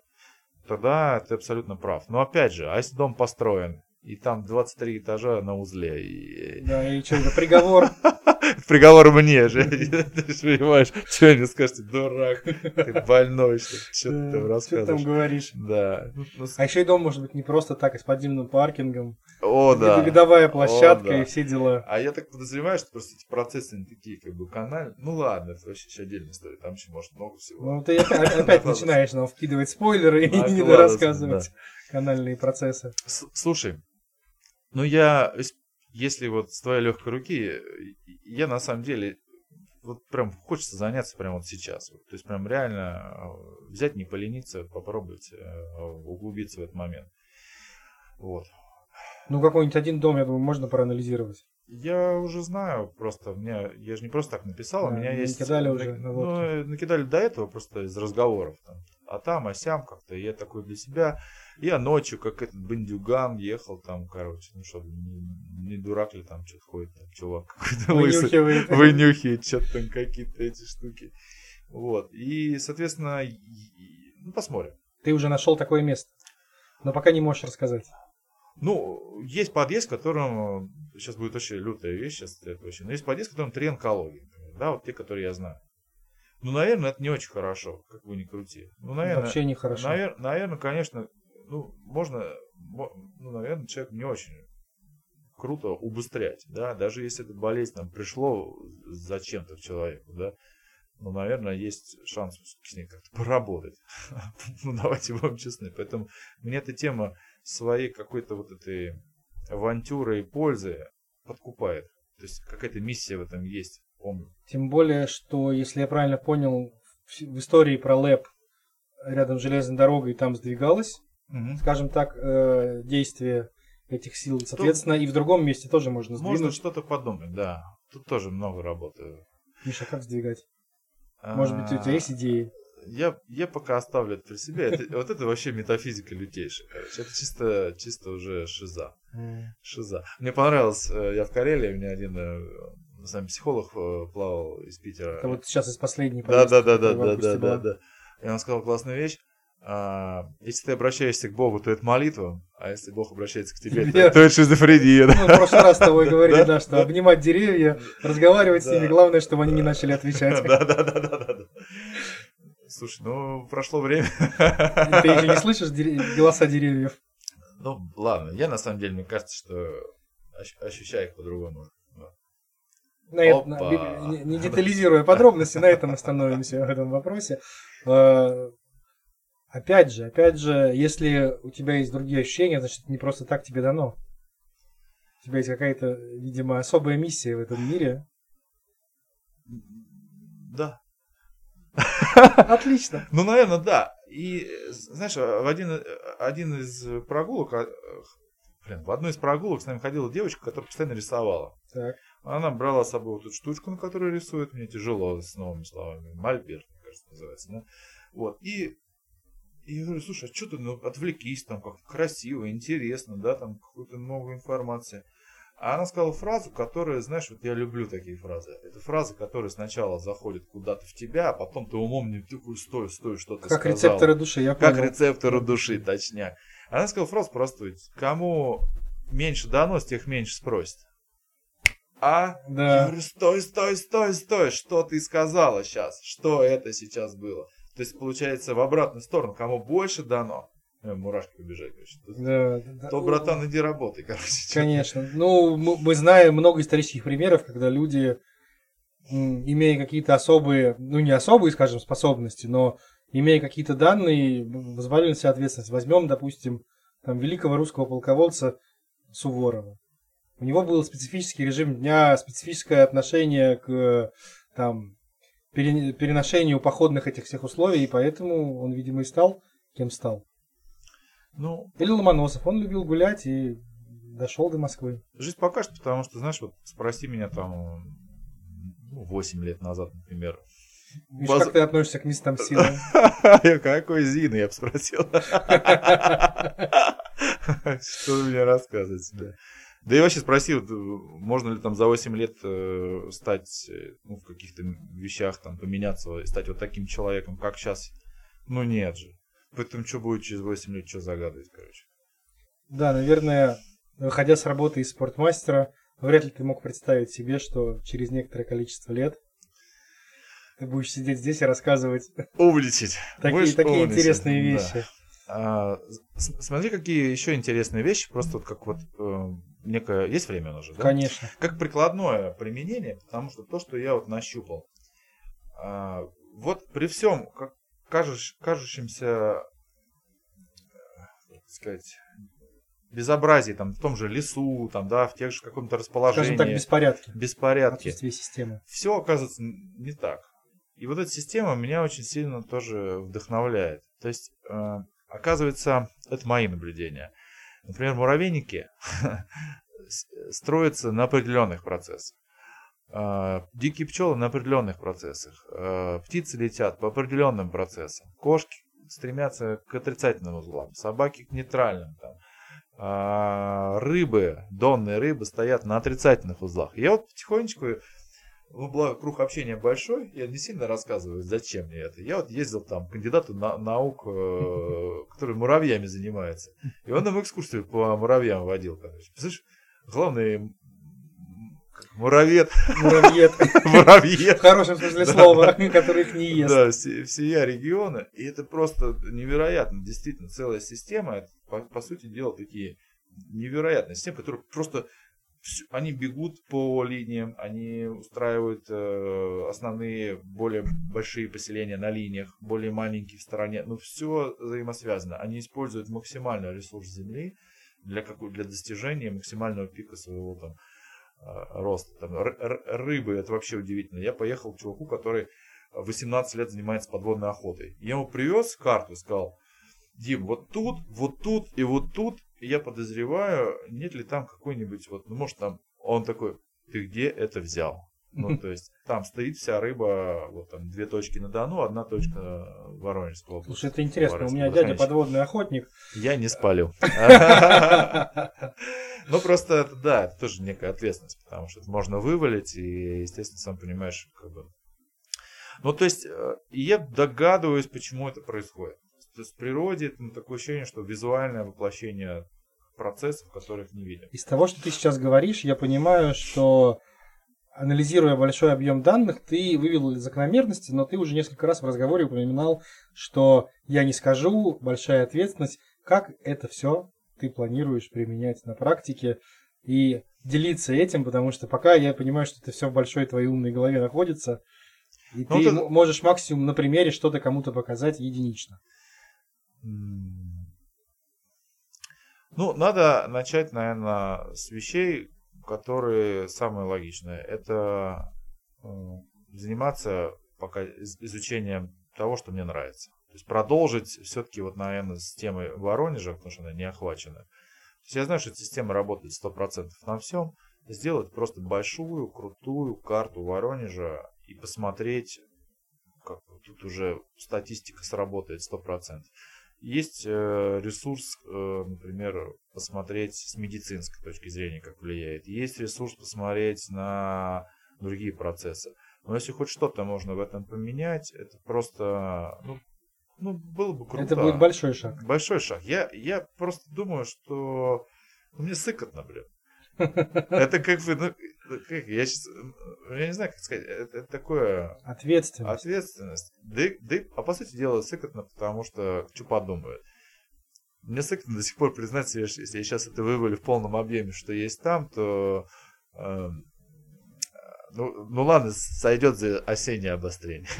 тогда ты абсолютно прав. Но опять же, а если дом построен, и там 23 этажа на узле. И...
Да, и что, это приговор?
Приговор мне же. Ты же понимаешь, что мне скажете, дурак, ты больной, что ты там рассказываешь. Что
там говоришь?
Да.
Ну, а еще и дом может быть не просто так, а с подземным паркингом.
О, да.
Видовая площадка и все дела.
А я так подозреваю, что просто эти процессы не такие, как бы, канальные. Ну ладно, это вообще еще отдельная история, там еще может много всего.
Ну ты опять начинаешь нам вкидывать спойлеры и не рассказывать канальные процессы.
Слушай, ну, я, если вот с твоей легкой руки, я на самом деле, вот прям хочется заняться прямо вот сейчас. Вот. То есть прям реально э, взять, не полениться, попробовать э, углубиться в этот момент. Вот.
Ну, какой-нибудь один дом, я думаю, можно проанализировать.
Я уже знаю, просто мне, я же не просто так написал, да, у меня есть...
Накидали уже
на Ну, накидали до этого просто из разговоров. Там, а там, а сям как-то. Я такой для себя я ночью, как этот бандюган, ехал там, короче, ну что, не, не дурак ли там что-то ходит, там, чувак какой-то
вынюхивает.
вынюхивает что-то там какие-то эти штуки. Вот. И, соответственно, ну, посмотрим.
Ты уже нашел такое место, но пока не можешь рассказать.
Ну, есть подъезд, в котором сейчас будет очень лютая вещь, сейчас это вообще, но есть подъезд, в котором три онкологии, да, вот те, которые я знаю. Ну, наверное, это не очень хорошо, как бы ни крути. Ну, наверное,
Вообще не хорошо.
Навер, наверное, конечно, ну, можно, ну, наверное, человек не очень круто убыстрять, да, даже если эта болезнь там пришло зачем-то к человеку, да, ну, наверное, есть шанс с ней как-то поработать. ну, давайте будем честны. Поэтому мне эта тема своей какой-то вот этой авантюры и пользы подкупает. То есть какая-то миссия в этом есть, помню.
Тем более, что, если я правильно понял, в истории про ЛЭП рядом с железной дорогой там сдвигалось угу. скажем так, э, действие этих сил. Соответственно, Тут и в другом месте тоже можно
сдвинуть. Можно что-то подумать, да. Тут тоже много работы.
Миша, как сдвигать? Может быть, у тебя есть идеи?
Я, я пока оставлю это при себе. Это, вот это вообще метафизика лютейшая, короче. Это чисто, чисто уже шиза. Шиза. Мне понравилось, э, я в Карелии, у меня один э, сам психолог э, плавал из Питера.
Это вот сейчас из последней
Да, да, да, да, да, да, да, да. И он сказал классную вещь. А, если ты обращаешься к Богу, то это молитва, а если Бог обращается к тебе, то, то это шизофрения.
Мы в прошлый раз с тобой говорили, да, что обнимать деревья, разговаривать с ними, главное, чтобы они не начали отвечать.
Да, да, да, да, да. Слушай, ну, прошло время.
Ты еще не слышишь голоса деревьев?
Ну, ладно, я на самом деле, мне кажется, что ощущаю их по-другому.
На это, не, не детализируя подробности, на этом остановимся в этом вопросе. А, опять же, опять же, если у тебя есть другие ощущения, значит, не просто так тебе дано. У тебя есть какая-то, видимо, особая миссия в этом мире.
Да.
Отлично.
Ну, наверное, да. И, знаешь, в один, один из прогулок, а, блин, в одной из прогулок с нами ходила девочка, которая постоянно рисовала.
Так.
Она брала с собой вот эту штучку, на которой рисует. Мне тяжело с новыми словами. Мольберт, мне кажется, называется. Да? Вот. И, и я говорю, слушай, а что ты, ну, отвлекись, там, как красиво, интересно, да, там, какую-то новую информацию. А она сказала фразу, которая, знаешь, вот я люблю такие фразы. Это фразы, которые сначала заходят куда-то в тебя, а потом ты умом не такой, стой, стой, что ты
Как
сказал.
рецепторы души, я понял.
Как рецепторы души, точняк. Она сказала фразу простую. Кому меньше дано, с тех меньше спросит. А?
Да.
Я говорю, стой, стой, стой, стой, что ты сказала сейчас? Что это сейчас было? То есть, получается, в обратную сторону, кому больше дано, э, мурашки побежали, короче.
Да, да.
То, братан, иди работай, короче.
Конечно. Ну, мы, мы знаем много исторических примеров, когда люди, имея какие-то особые, ну, не особые, скажем, способности, но имея какие-то данные, взвалили на себя ответственность. Возьмем, допустим, там, великого русского полководца Суворова. У него был специфический режим дня, специфическое отношение к там, переношению походных этих всех условий, и поэтому он, видимо, и стал кем стал.
Ну,
Или Ломоносов. Он любил гулять и дошел до Москвы.
Жизнь покажет, потому что, знаешь, вот спроси меня там ну, 8 лет назад, например.
Миш, Баз... как ты относишься к местам силы?
Какой Зина, я бы спросил. Что мне рассказывать, да. И вообще спроси, вот, можно ли там за 8 лет э, стать э, ну, в каких-то вещах, там, поменяться и стать вот таким человеком, как сейчас. Ну нет же. Поэтому что будет через 8 лет, что загадывать, короче.
Да, наверное, выходя с работы из спортмастера, вряд ли ты мог представить себе, что через некоторое количество лет ты будешь сидеть здесь и рассказывать
Умничать.
такие, такие интересные вещи. Да.
А, смотри, какие еще интересные вещи, просто вот как вот э, некое... Есть время уже, да?
Конечно.
Как прикладное применение, потому что то, что я вот нащупал. А, вот при всем, как кажущ, кажущемся, так сказать, безобразии, там, в том же лесу, там, да, в тех же каком-то расположении.
Скажем так, беспорядке.
Беспорядке.
Отсутствие системы.
Все оказывается не так. И вот эта система меня очень сильно тоже вдохновляет. То есть, э, оказывается, это мои наблюдения – Например, муравейники строятся на определенных процессах. А, дикие пчелы на определенных процессах. А, птицы летят по определенным процессам. Кошки стремятся к отрицательным узлам, собаки к нейтральным. Там. А, рыбы, донные рыбы стоят на отрицательных узлах. Я вот потихонечку ну, благо, круг общения большой, я не сильно рассказываю, зачем мне это. Я вот ездил там к кандидату на, наук, э, который муравьями занимается. И он нам экскурсию по муравьям водил, короче. Представляешь, главный муравьед.
Муравьед.
Муравьед.
В хорошем смысле слова, который их не ест.
Да, всея региона. И это просто невероятно. Действительно, целая система. По, по сути дела, такие невероятные системы, которые просто они бегут по линиям, они устраивают э, основные более большие поселения на линиях, более маленькие в стороне. Но все взаимосвязано. Они используют максимальный ресурс Земли для, какой, для достижения максимального пика своего там, э, роста. Там, рыбы, это вообще удивительно. Я поехал к чуваку, который 18 лет занимается подводной охотой. Я ему привез карту и сказал, Дим, вот тут, вот тут и вот тут я подозреваю, нет ли там какой-нибудь, вот, ну, может, там, он такой, ты где это взял? Ну, то есть, там стоит вся рыба, вот там две точки на Дону, одна точка в Воронежской области.
Слушай, это интересно, у меня дядя подводный охотник.
Я не спалю. Ну, просто, да, это тоже некая ответственность, потому что это можно вывалить, и, естественно, сам понимаешь, как бы... Ну, то есть, э, я догадываюсь, почему это происходит. То есть в природе это такое ощущение, что визуальное воплощение процессов, которых не видим.
Из того, что ты сейчас говоришь, я понимаю, что анализируя большой объем данных, ты вывел закономерности, но ты уже несколько раз в разговоре упоминал, что я не скажу, большая ответственность. Как это все ты планируешь применять на практике и делиться этим, потому что пока я понимаю, что это все в большой твоей умной голове находится, и ну, ты это... можешь максимум на примере что-то кому-то показать единично.
Ну, надо начать, наверное, с вещей, которые самые логичные. Это э, заниматься пока изучением того, что мне нравится. То есть продолжить все-таки вот, наверное, с темой Воронежа, потому что она не охвачена. То есть я знаю, что эта система работает 100% на всем. Сделать просто большую, крутую карту Воронежа и посмотреть, как тут уже статистика сработает 100%. Есть э, ресурс, э, например, посмотреть с медицинской точки зрения, как влияет. Есть ресурс посмотреть на другие процессы. Но если хоть что-то можно в этом поменять, это просто, ну, ну было бы круто.
Это будет большой шаг.
Большой шаг. Я, я просто думаю, что ну, мне сыкотно, блин. Это как бы, ну, я сейчас, я не знаю, как сказать, это, это такое...
Ответственность.
Ответственность. Да, да, а по сути дела сыкотно, потому что что подумают. Мне сыкотно до сих пор признать если я сейчас это вывалю в полном объеме, что есть там, то... Э, ну, ну ладно, сойдет за осеннее обострение.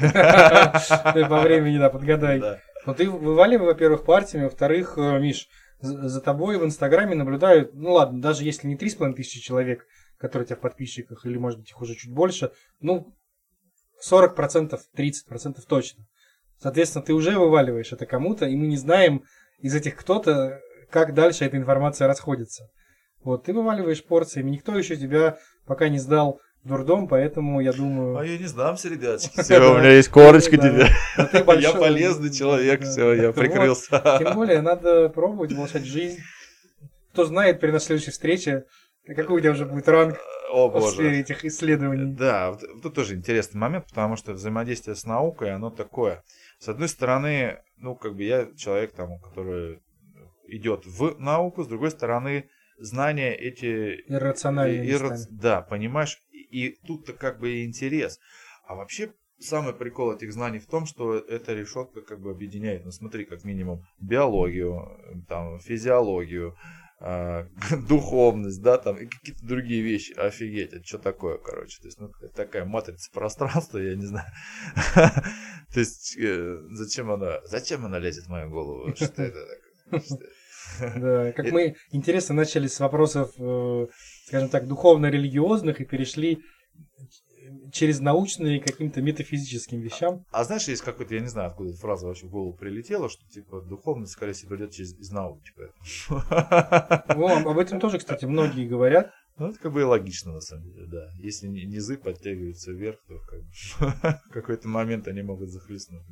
По времени, да, подгадай. Но ты вываливай, во-первых, партиями, во-вторых, э, Миш, за тобой в Инстаграме наблюдают, ну ладно, даже если не 3,5 тысячи человек, которые у тебя в подписчиках, или может быть их уже чуть больше, ну 40%, 30% точно. Соответственно, ты уже вываливаешь это кому-то, и мы не знаем из этих кто-то, как дальше эта информация расходится. Вот, ты вываливаешь порциями, никто еще тебя пока не сдал дурдом, поэтому я думаю...
А я не сдамся, ребяточки. Все, у меня есть корочка тебе. Я полезный человек, все, я прикрылся.
Тем более, надо пробовать улучшать жизнь. Кто знает, при нашей следующей встрече, какой у тебя уже будет ранг
О, в сфере
этих исследований.
Да, тут тоже интересный момент, потому что взаимодействие с наукой, оно такое. С одной стороны, ну, как бы я человек, там, который идет в науку, с другой стороны, знания эти...
Иррациональные.
Ирра... Да, понимаешь, и тут-то как бы и интерес. А вообще самый прикол этих знаний в том, что эта решетка как бы объединяет, ну смотри, как минимум биологию, там, физиологию, духовность, да, там, и какие-то другие вещи. Офигеть, это что такое, короче. То есть, ну, такая матрица пространства, я не знаю. То есть, э, зачем она, зачем она лезет в мою голову? Что это такое?
Да, как мы интересно начали с вопросов, э, скажем так, духовно-религиозных и перешли через научные каким-то метафизическим вещам.
А, а знаешь, есть какой-то, я не знаю, откуда эта фраза вообще в голову прилетела, что типа духовность, скорее всего, идет через из науки.
Ну, об этом тоже, кстати, многие говорят.
Ну, это как бы и логично, на самом деле, да. Если низы подтягиваются вверх, то как бы в какой-то момент они могут захлестнуть.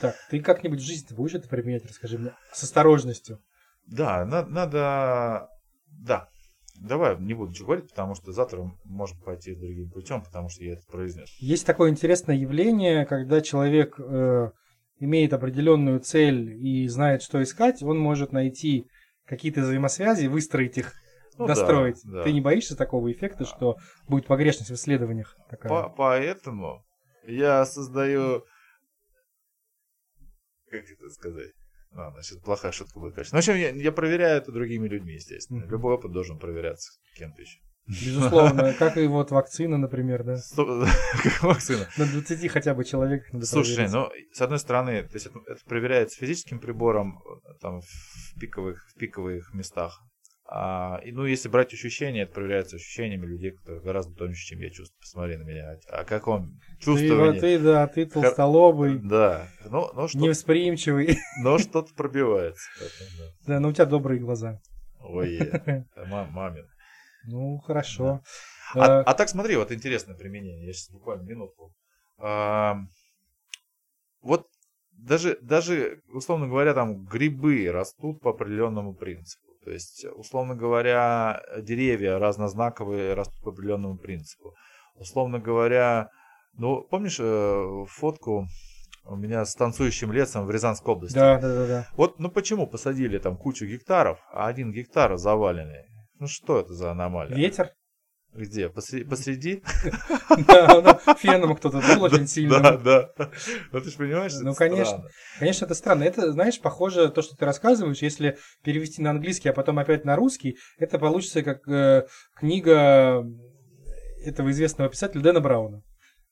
Так, ты как-нибудь в жизни будешь это применять, расскажи мне, с осторожностью.
Да, на, надо, да, давай не буду ничего говорить, потому что завтра можем пойти другим путем, потому что я это произнес.
Есть такое интересное явление, когда человек э, имеет определенную цель и знает, что искать, он может найти какие-то взаимосвязи, выстроить их, ну, достроить. Да, да. Ты не боишься такого эффекта, что будет погрешность в исследованиях?
Такая? По поэтому я создаю как это сказать? Ладно, сейчас плохая шутка будет, конечно. Ну, в общем, я, я проверяю это другими людьми, естественно. Mm-hmm. Любой опыт должен проверяться кем-то еще.
Безусловно, как и вот вакцина, например, да?
Как вакцина.
На 20 хотя бы человек
надо Слушай, ну, с одной стороны, то есть это, это проверяется физическим прибором там, в, пиковых, в пиковых местах. А, и, ну, если брать ощущения, это проверяется ощущениями людей, которые гораздо тоньше, чем я чувствую. Посмотри на меня. О каком чувствовании.
Ты, ты да, ты толстолобый.
Да. Ну, ну,
что Невосприимчивый.
Но что-то пробивается.
да. да, но у тебя добрые глаза.
Ой, мамин.
Ну, хорошо.
Да. А, а так смотри, вот интересное применение. Я сейчас буквально минутку. А, вот даже, даже, условно говоря, там грибы растут по определенному принципу. То есть, условно говоря, деревья разнознаковые растут по определенному принципу. Условно говоря, ну, помнишь э, фотку у меня с танцующим лесом в Рязанской области?
Да, да, да, да.
Вот, ну почему посадили там кучу гектаров, а один гектар заваленный? Ну что это за аномалия?
Ветер?
Где? Посреди? посреди?
Да, феном кто-то дул очень сильно.
Да, да. Ну ты же понимаешь,
Ну, конечно. Конечно, это странно. Это, знаешь, похоже, то, что ты рассказываешь, если перевести на английский, а потом опять на русский, это получится как э, книга этого известного писателя Дэна Брауна.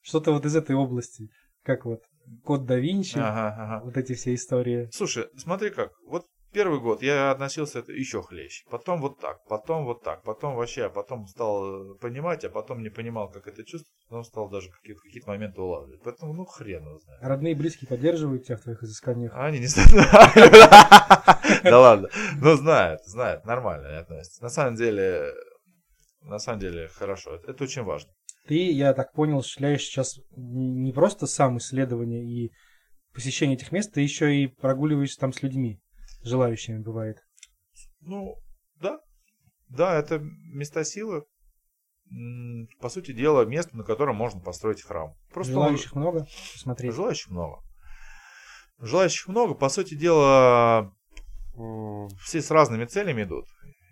Что-то вот из этой области. Как вот Код да Винчи,
Ага, ага.
вот эти все истории.
Слушай, смотри как. Вот первый год я относился это еще хлеще. Потом вот так, потом вот так, потом вообще, а потом стал э, понимать, а потом не понимал, как это чувствовать, потом стал даже какие-то какие моменты улавливать. Поэтому, ну, хрен его знает.
Родные и близкие поддерживают тебя в твоих изысканиях.
А Они не знают. Да ладно. Ну, знают, знают, нормально относятся. На самом деле, на самом деле, хорошо. Это- очень важно.
Ты, я так понял, осуществляешь сейчас не просто сам исследование и посещение этих мест, ты еще и прогуливаешься там с людьми, желающими бывает.
Ну, да. Да, это места силы. По сути дела, место, на котором можно построить храм. Просто он-
Желающих много посмотреть.
Желающих много. Желающих много. По сути дела, м, все с разными целями идут.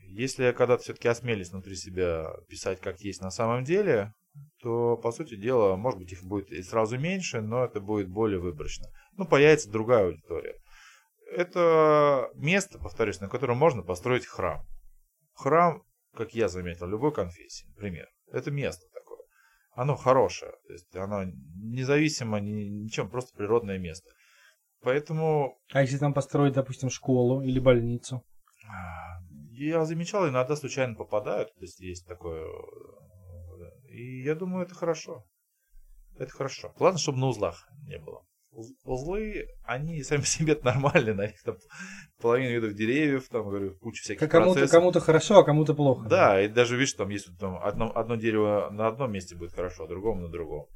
Если когда-то все-таки осмелюсь внутри себя писать как есть на самом деле, то, по сути дела, может быть, их будет и сразу меньше, но это будет более выборочно. Ну, появится другая аудитория. Это место, повторюсь, на котором можно построить храм. Храм, как я заметил, любой конфессии, например. Это место такое. Оно хорошее. То есть оно независимо ни, ничем, просто природное место. Поэтому
А если там построить, допустим, школу или больницу?
а, я замечал, иногда случайно попадают, то есть есть такое. э, И я думаю, это хорошо. Это хорошо. Главное, чтобы на узлах не было. Уз- Узлы, они сами по себе нормальные, на них там половина видов деревьев, там, говорю, куча всяких
Как кому-то,
процессов.
кому-то хорошо, а кому-то плохо.
Да, и даже видишь, там есть там одно, одно дерево на одном месте будет хорошо, а другому на другом.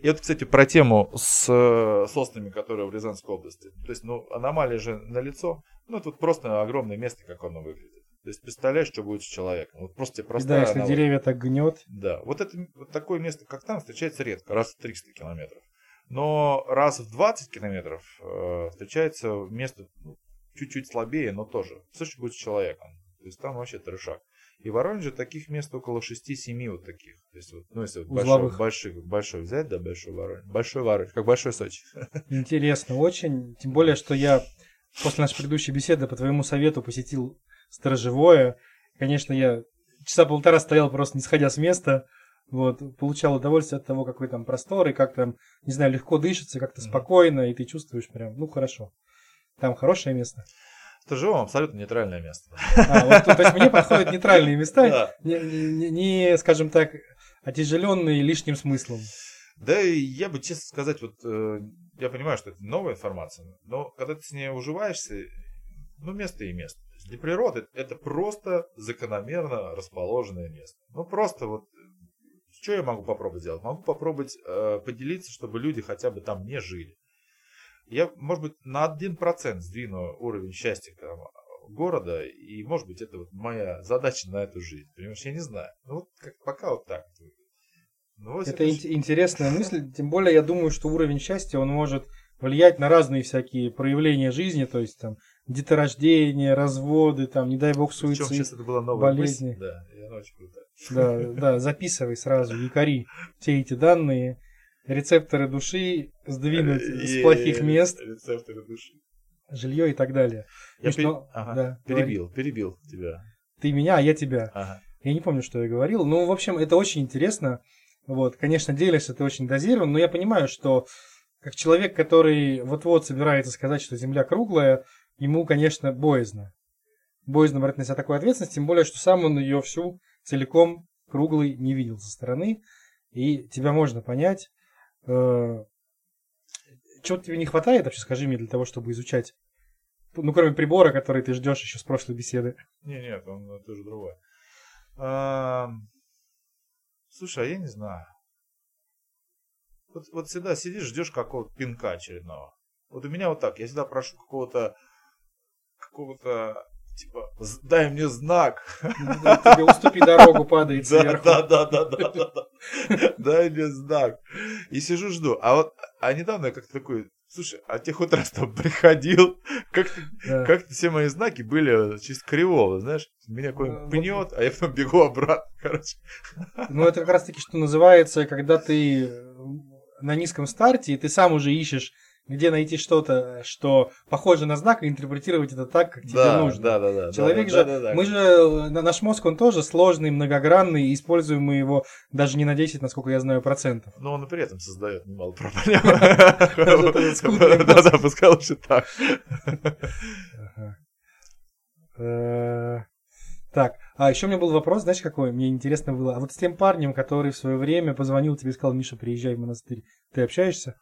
И вот, кстати, про тему с соснами, которые в Рязанской области. То есть, ну, аномалия же на лицо. Ну, тут просто огромное место, как оно выглядит. То есть, представляешь, что будет с человеком. Вот просто тебе
И
простая
да, если
аналогия.
деревья так гнет,
Да, вот это вот такое место, как там, встречается редко, раз в 300 километров. Но раз в 20 километров э, встречается место ну, чуть-чуть слабее, но тоже. Слышишь, будет с человеком. То есть там вообще трешак. И в Воронеже таких мест около 6-7 вот таких. То есть, вот, ну, если вот большой, большой, большой взять, да, большой Воронеж. Большой Воронеж, как большой Сочи.
интересно очень. Тем более, что я после нашей предыдущей беседы по твоему совету посетил сторожевое. Конечно, я часа полтора стоял просто не сходя с места. Вот, получал удовольствие от того, какой там простор, и как там, не знаю, легко дышится, как-то спокойно, и ты чувствуешь прям, ну, хорошо. Там хорошее место.
Стажевом абсолютно нейтральное место.
А, вот, то есть мне подходят нейтральные места,
Да.
не, не- не, скажем так, отяжеленные лишним смыслом.
Да, я бы, честно сказать, вот э, я понимаю, что это новая информация, но когда ты с ней уживаешься, ну, место и место. Для природы это просто закономерно расположенное место. Ну, просто вот, что я могу попробовать сделать? Могу попробовать э, поделиться, чтобы люди хотя бы там не жили. Я, может быть, на 1% сдвину уровень счастья там, города, и, может быть, это вот моя задача на эту жизнь. Понимаешь, я не знаю. Ну, вот как, пока вот так. Ну, во
Это ин- интересная мысль, тем более я думаю, что уровень счастья, он может влиять на разные всякие проявления жизни, то есть там деторождение, разводы, там, не дай бог,
Причем
суицид.
сейчас это была новая
болезни.
мысль. Да, и она очень крутая.
Да, да, записывай сразу, якори все эти данные, рецепторы души сдвинуть с плохих мест,
Рецепторы души.
жилье и так далее.
Я пер- ага,
да,
перебил, перебил тебя.
Ты меня, а я тебя.
Ага.
Я не помню, что я говорил. Ну, в общем, это очень интересно. Вот, конечно, делишься ты очень дозирован, но я понимаю, что как человек, который вот-вот собирается сказать, что Земля круглая, ему, конечно, боязно. Боязно брать на себя такую ответственность, тем более, что сам он ее всю целиком круглый не видел со стороны. И тебя можно понять. Чего тебе не хватает, вообще скажи мне, для того, чтобы изучать? Ну, кроме прибора, который ты ждешь еще с прошлой беседы.
Не, нет, он это уже другой. А, Слушай, а я не знаю. Вот, вот всегда сидишь, ждешь какого-то пинка очередного. Вот у меня вот так, я всегда прошу какого-то, какого-то, типа, «З- дай мне знак.
Тебе уступи дорогу, падает
Да,
сверху.
да, да, да, да, да, да. Дай мне знак. И сижу, жду. А вот, а недавно я как-то такой Слушай, а тех вот раз там приходил, как-то
Да.
как все мои знаки были чисто кривого, знаешь, меня
Э,
какой-нибудь
вот-
пнет, а я потом бегу обратно, короче.
Ну, это как раз-таки, что называется, когда ты э, на низком старте, и ты сам уже ищешь, где найти что-то, что похоже на знак, и интерпретировать это так, как тебе
да,
нужно.
да, да, да.
Человек
да,
же,
да, да, да.
мы же, э, на- наш мозг, он тоже сложный, многогранный, и используем мы его даже не на 10, насколько я знаю, процентов.
Но он и при этом создает немало проблем. Да, да, пускай лучше так.
Э, Так, а еще у меня был вопрос, знаешь, какой? Мне интересно было. А вот с тем парнем, который в свое время позвонил тебе и сказал, Миша, приезжай в монастырь, ты общаешься?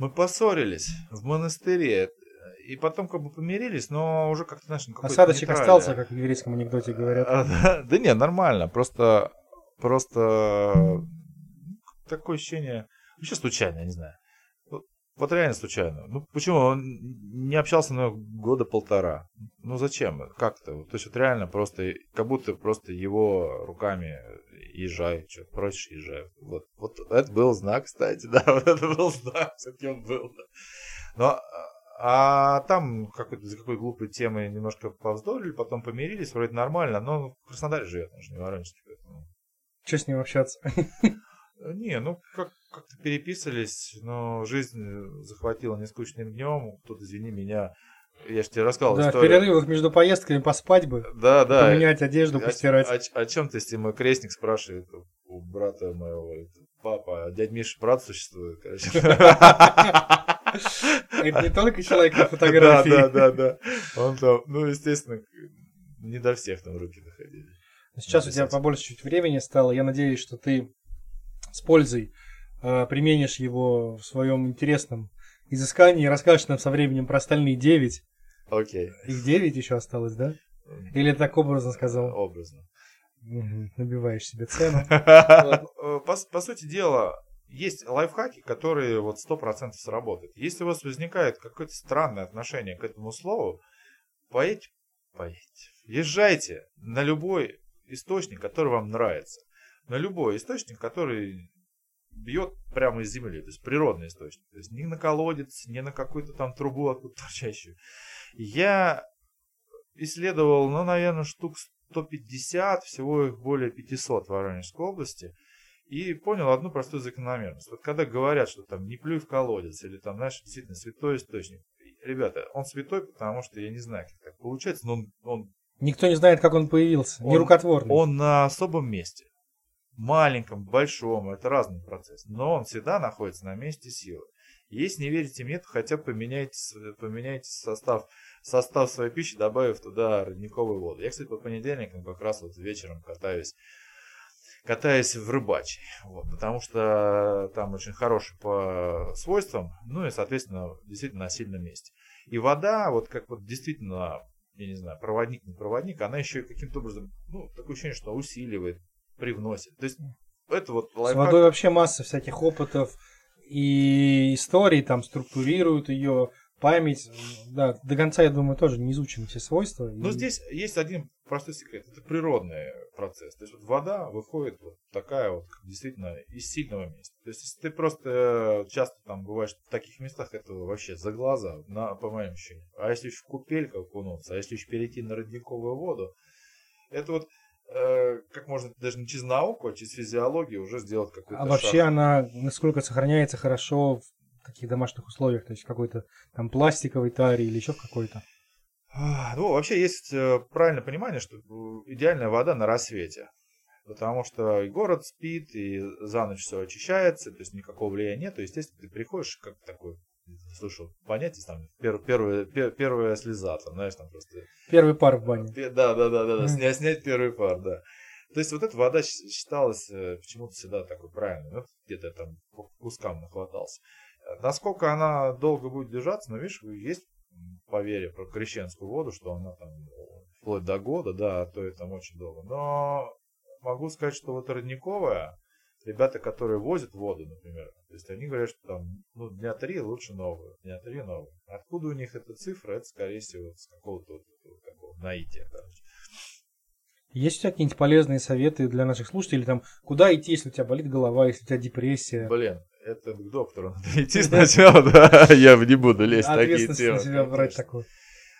Мы поссорились в монастыре. И потом как бы помирились, но уже как-то, знаешь, на какой-то
Осадочек
нейтрале.
остался, как в еврейском анекдоте говорят.
А, Да, да не, нормально. Просто, просто такое ощущение, вообще случайно, я не знаю. Вот, реально случайно. Ну почему? Он не общался на года полтора. Ну зачем? Как-то. То есть вот реально просто, как будто просто его руками езжай, что просишь, езжай. Вот, вот это был знак, кстати, да, вот это был знак, все-таки он был. Да. Но, а там какой-то, за какой глупой темой немножко повздорили, потом помирились, вроде нормально, но в Краснодаре живет, он же не Воронежский, поэтому...
Что с ним общаться?
Не, ну как, как-то переписывались, но жизнь захватила нескучным днем. Тут, извини меня, я же тебе рассказал
Да, в
историю.
перерывах между поездками поспать бы,
Да, да.
поменять одежду,
О-
постирать.
О, о чем ты, если мой крестник спрашивает у брата моего, папа, а дядь Миша брат существует, короче.
Это не только человек на фотографии.
да, да, да. Он там, ну, естественно, не до всех там руки доходили.
Сейчас у тебя побольше чуть времени стало. Я надеюсь, что ты с пользой э, применишь его в своем интересном изыскании и расскажешь нам со временем про остальные 9.
Окей.
Их 9 еще осталось, да? Или так образно сказал?
Образно.
Набиваешь себе цену.
Э, По, по сути дела, есть лайфхаки, которые вот 100% сработают. Если у вас возникает какое-то странное отношение к этому слову, поедьте, поедьте. Езжайте на любой источник, который вам нравится. На любой источник, который бьет прямо из земли, то есть природный источник. То есть не на колодец, не на какую-то там трубу откуда торчащую. Я исследовал, ну, наверное, штук 150, всего их более 500 в Воронежской области. И понял одну простую закономерность. Вот когда говорят, что там не плюй в колодец, или там, знаешь, действительно святой источник. Ребята, он святой, потому что я не знаю, как так получается, но он, он,
Никто не знает, как он появился.
Он-
Нерукотворный.
он на особом месте. Маленьком, большом, это разный процесс. Но он всегда находится на месте силы. Если не верите мне, то хотя бы поменяйте, с- поменяйте состав, состав своей пищи, добавив туда родниковую воду. Я, кстати, по понедельникам как раз вот вечером катаюсь катаюсь в рыбачий. Вот, потому что там очень хороший по свойствам, ну и, соответственно, действительно на сильном месте. И вода, вот как вот действительно, я не знаю, проводник, не проводник, она еще каким-то образом, ну, такое ощущение, что усиливает, привносит. То есть это вот
С
лайфхак.
водой вообще масса всяких опытов и историй, там структурируют ее, память. Да, до конца, я думаю, тоже не изучены все свойства.
Но
И-
здесь есть один простой секрет. Это природный процесс. То есть вот вода выходит вот такая вот действительно из сильного места. То есть если ты просто э, часто там бываешь в таких местах, это вообще за глаза, на, по моим ощущениям. А если еще в купельку окунуться, а если еще перейти на родниковую воду, это вот как можно даже не через науку, а через физиологию уже сделать какой-то
А вообще
шаг.
она насколько сохраняется хорошо в таких домашних условиях, то есть какой-то там пластиковой таре или еще в какой-то.
Ну, вообще есть э, правильное понимание, что э, идеальная вода на рассвете. Потому что и город спит, и за ночь все очищается, то есть никакого влияния нет. Есть, естественно, ты приходишь, как такой, слышал понятие, там, пер- первая, пер- первая слеза, там, знаешь, там просто...
Первый пар в бане.
Да, да, да, да, да, снять, снять первый пар, да. То есть вот эта вода считалась э, почему-то всегда такой правильной. Ну, где-то там по кускам нахватался. Э, Насколько она долго будет держаться, ну, видишь, есть поверье про крещенскую воду, что она там э, вплоть до года, да, а то и там очень долго. Но могу сказать, что вот родниковая, ребята, которые возят воду, например, то есть они говорят, что там, ну, дня три лучше новую, дня три новую. Откуда у них эта цифра, это, скорее всего, с какого-то вот этого такого наития, короче.
Есть у тебя какие-нибудь полезные советы для наших слушателей? Там, куда идти, если у тебя болит голова, если у тебя депрессия?
Блин, это к доктору надо идти сначала, да, я не буду лезть в такие темы.
на себя брать такую.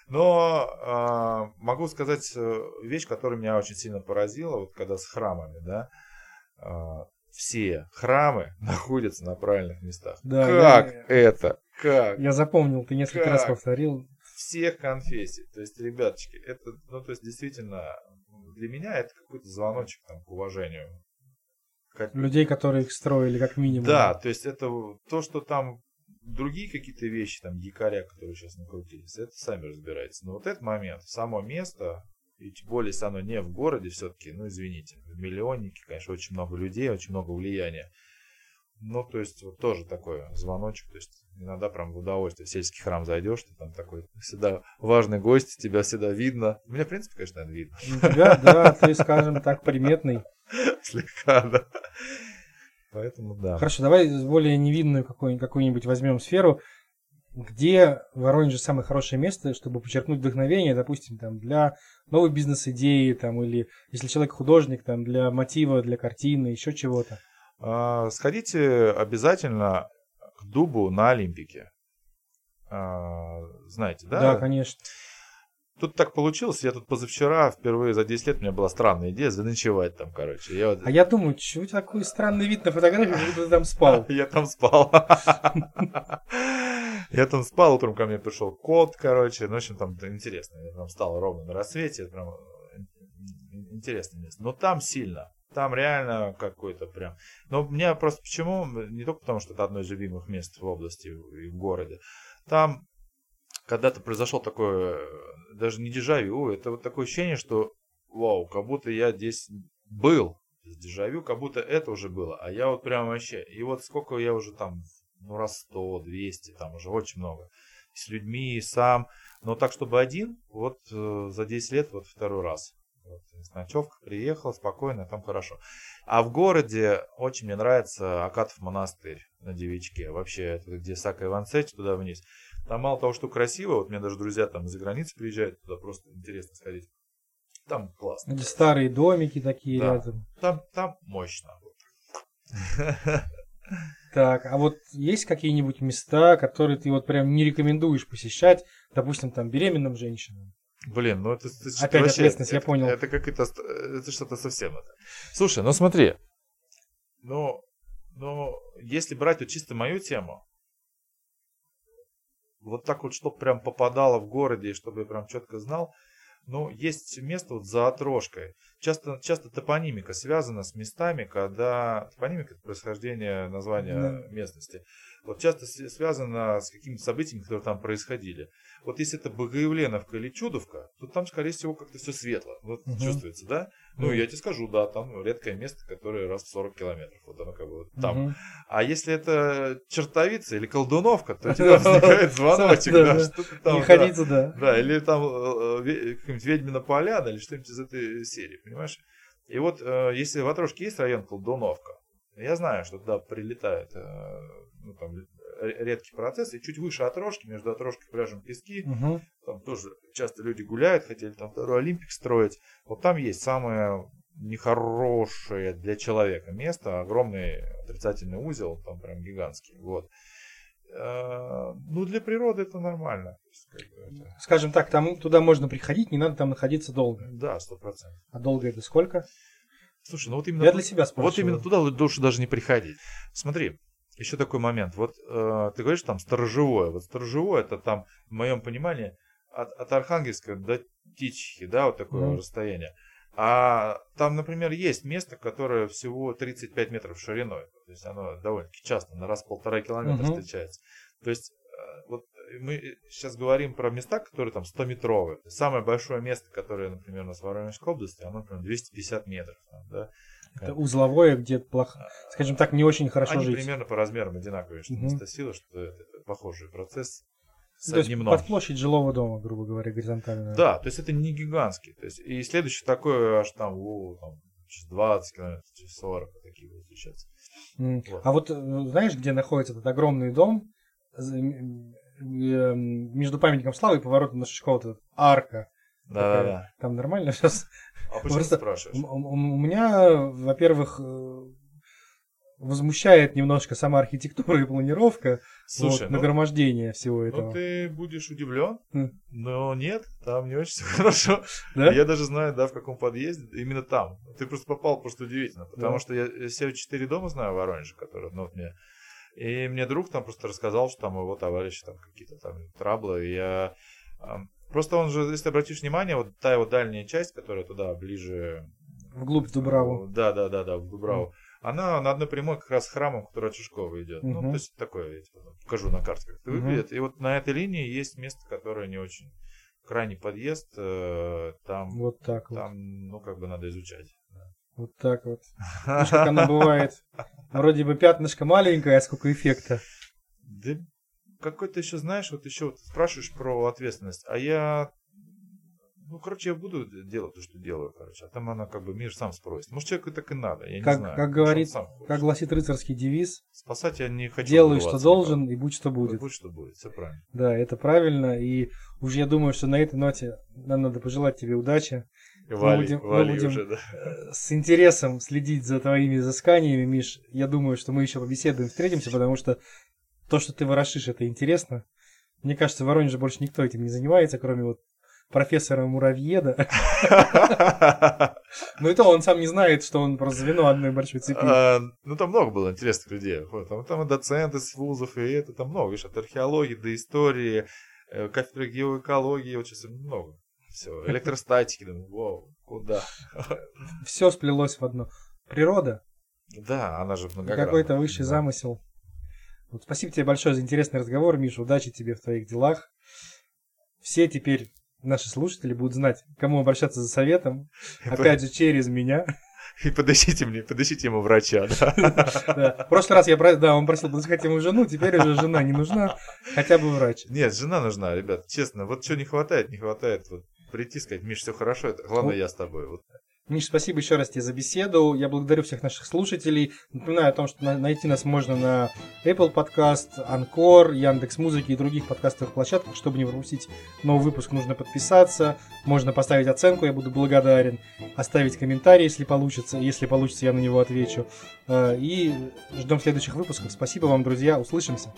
Но а, могу сказать э, вещь, которая меня очень сильно поразила, вот когда с храмами, да, а, все храмы находятся на правильных местах.
Да,
как
я-
это? Как?
Я запомнил, ты несколько раз
Как?
повторил.
Всех конфессий. То есть, ребяточки, это, ну, то есть, действительно, для меня это какой-то звоночек там, к уважению. Как-
Людей, которые их строили, как минимум.
Да, то есть это то, что там другие какие-то вещи, там якоря, которые сейчас накрутились, это сами разбирайтесь. Но вот этот момент, само место, и тем более, если оно не в городе все-таки, ну извините, в миллионнике, конечно, очень много людей, очень много влияния. Ну, то есть, вот тоже такой звоночек, то есть, иногда прям в удовольствие. В сельский храм зайдешь, ты там такой всегда важный гость, тебя всегда видно. Меня, в принципе, конечно, наверное, видно.
У тебя, да, ты, скажем так, приметный.
Слегка, да. Поэтому, да.
Хорошо, давай более невинную какую- какую-нибудь возьмем сферу. Где в Воронеже самое хорошее место, чтобы подчеркнуть вдохновение, допустим, там, для новой бизнес-идеи, там, или если человек художник, там, для мотива, для картины, еще чего-то.
А, Сходите обязательно к дубу на Олимпике. А, Знаете, да?
Да, конечно.
Тут так получилось, я тут позавчера, впервые за 10 лет, у меня была странная идея заночевать там, короче. Я, вот-
А я думаю, чего такой странный вид на фотографии, как будто ты там спал.
я там спал. Я там спал, утром ко мне пришел кот, короче. Ну, в общем, там интересно. Я там встал ровно на рассвете. Прям э, интересное место. Но там сильно. Там реально какой-то прям... Но меня просто почему? Не только потому, что это одно из любимых мест в области и в городе. Там когда-то произошел такой, э, даже не дежавю, это вот такое ощущение, что вау, как будто я здесь был. Дежавю, как будто это уже было. А я вот прям вообще... И вот сколько я уже там, ну раз 100, 200, там уже очень много. С людьми, и сам. Но так, чтобы один, вот э, за 10 лет вот второй раз. Вот, ночевка приехал, спокойно, там хорошо. А в городе очень мне нравится Акатов монастырь на Девичке. Вообще, это где Сака Ивансеч, туда вниз. Там мало того, что красиво, вот меня даже друзья там из-за границы приезжают, туда просто интересно сходить. Там классно.
Старые домики такие
Да.
рядом.
Там, там мощно.
Так, а вот есть какие-нибудь места, которые ты вот прям не рекомендуешь посещать, допустим, там беременным женщинам?
Блин, ну это, это
Опять
вообще-
ответственность, я
это-
понял.
Это как-то, ст- это что-то совсем это. Слушай, ну смотри, ну, ну, если брать вот чисто мою тему, вот так вот, чтобы прям попадало в городе, и чтобы я прям четко знал, ну, есть место вот за отрошкой. Часто, часто топонимика связана с местами, когда... Топонимика – это происхождение названия
Да.
местности. Вот часто связано с какими-то событиями, которые там происходили. Вот если это Богоявленовка или Чудовка, то там, скорее всего, как-то все светло. Вот
Мгм.
чувствуется, да? Ну,
Мгм.
я тебе скажу, да, там редкое место, которое раз в 40 километров. Вот оно как бы вот там.
Мгм.
А если это Чертовица или Колдуновка, то у тебя возникает звоночек,
Да,
там...
Не
да.
ходить туда.
Да, или там э, ве- какая-нибудь ведьмина поляна, или что-нибудь из этой серии, понимаешь? И вот э, если в Отрошке есть район Колдуновка, я знаю, что туда прилетает э, ну, там, р- редкий процесс, и чуть выше Отрошки, между Отрошкой и пляжем Пески,
Мгм.
там тоже часто люди гуляют, хотели там второй Олимпик строить. Вот там есть самое нехорошее для человека место, огромный отрицательный узел, там прям гигантский. Вот. Э, Ну, для природы это нормально.
Скажем так, там туда можно приходить, не надо там находиться долго.
Да, сто процентов.
А долго это сколько?
Слушай, ну вот именно,
Я для себя спрашиваю.
вот именно туда лучше даже не приходить. Смотри, еще такой момент. Вот э, ты говоришь там сторожевое. Вот сторожевое это там, в моем понимании, от, от Архангельска до Тичихи, да, вот такое
Мгм.
расстояние. А там, например, есть место, которое всего 35 метров шириной. То есть оно довольно-таки часто, на раз в полтора километра
Мгм.
встречается. То есть э, вот мы сейчас говорим про места, которые там 100-метровые. То есть Самое большое место, которое, например, у нас в Воронежской области, оно, например, 250 метров. там, да.
Это узловое, где плохо, скажем так, не очень хорошо
Они
жить.
примерно по размерам одинаковые, что место силы, что это похожий процесс с
То есть под
дном.
площадь жилого дома, грубо говоря, горизонтально.
Да, то есть это не гигантский. То есть, и следующий такой аж там, о, там через 20 километров, через 40 вот такие будут встречаться.
М.
Вот.
А вот э, знаешь, где находится этот огромный дом? М, Между памятником славы и поворотом на вот эта арка.
Да,
такая.
да, да.
Там нормально сейчас?
А почему
Просто
ты спрашиваешь?
У у меня, во-первых, э, возмущает немножко сама архитектура и планировка,
Слушай,
вот,
ну,
нагромождение всего этого.
ну ты будешь удивлен,
М.
но нет, там не очень все хорошо.
Да?
Я даже знаю, да, в каком подъезде, именно там. Ты просто попал просто удивительно, потому
Да.
что я, я все четыре дома знаю в Воронеже, которые, ну, вот мне... И мне друг там просто рассказал, что там его товарищи там какие-то там траблы, и я... Просто он же, если обратишь внимание, вот та его дальняя часть, которая туда ближе...
Вглубь в Дубраву.
Да, да, да, да, в Дубраву. Она на одной прямой как раз с храмом, который от Чешкова идет. Ну,
Мгм.
то есть такое, я тебе покажу на карте, как это
Мгм.
выглядит. И вот на этой линии есть место, которое не очень крайний подъезд, э, там,
Вот так вот.
там, ну, как бы надо изучать.
Вот так вот. Знаешь, как оно бывает. Вроде бы пятнышко маленькое, а сколько эффекта.
Да какой-то еще, знаешь, вот еще вот спрашиваешь про ответственность, а я, ну, короче, я буду делать то, что делаю, короче, а там она как бы мир сам спросит. Может, человеку так и надо, я не
Как,
знаю.
как говорит, как гласит рыцарский девиз,
Спасать я не хочу.
делай, что должен, и будь, что будет.
Будь, что будет, все правильно.
Да, это правильно. И уже я думаю, что на этой ноте нам надо пожелать тебе удачи.
Вали,
будем- мы
вали
будем-
уже, да.
Э, С интересом следить за твоими изысканиями, Миш. Я думаю, что мы еще побеседуем, встретимся, потому что то, что ты ворошишь, это интересно. Мне кажется, в Воронеже больше никто этим не занимается, кроме вот профессора Муравьеда. Но и то он сам не знает, что он просто звено одной большой цепи.
А, Ну, там много было интересных людей. Там, и доценты с вузов, и это там много. Видишь, от археологии до истории, э, кафедры геоэкологии, вот сейчас много. Все, электростатики, вау, куда?
Все сплелось в одно. Природа,
Да, она же многогранна.
какой-то высший замысел. Вот спасибо тебе большое за интересный разговор, Миша. Удачи тебе в твоих делах. Все теперь наши слушатели будут знать, кому обращаться за советом. Опять же, через меня.
И подыщите мне, подыщите ему врача, да.
Да. В прошлый раз я да, он просил подыскать ему жену, теперь уже жена не нужна, хотя бы врач.
Нет, жена нужна, ребят, честно. Вот что не хватает, не хватает. Вот прийти сказать, Миш, все хорошо, это главное,
Ну,
я с тобой. Вот.
Миш, спасибо еще раз тебе за беседу. Я благодарю всех наших слушателей. Напоминаю о том, что на- найти нас можно на Apple Podcast, Anchor, Яндекс Музыки и других подкастовых площадках. Чтобы не пропустить новый выпуск, нужно подписаться. Можно поставить оценку, я буду благодарен. Оставить комментарий, если получится. Если получится, я на него отвечу. Э, И ждем следующих выпусков. Спасибо вам, друзья. Услышимся.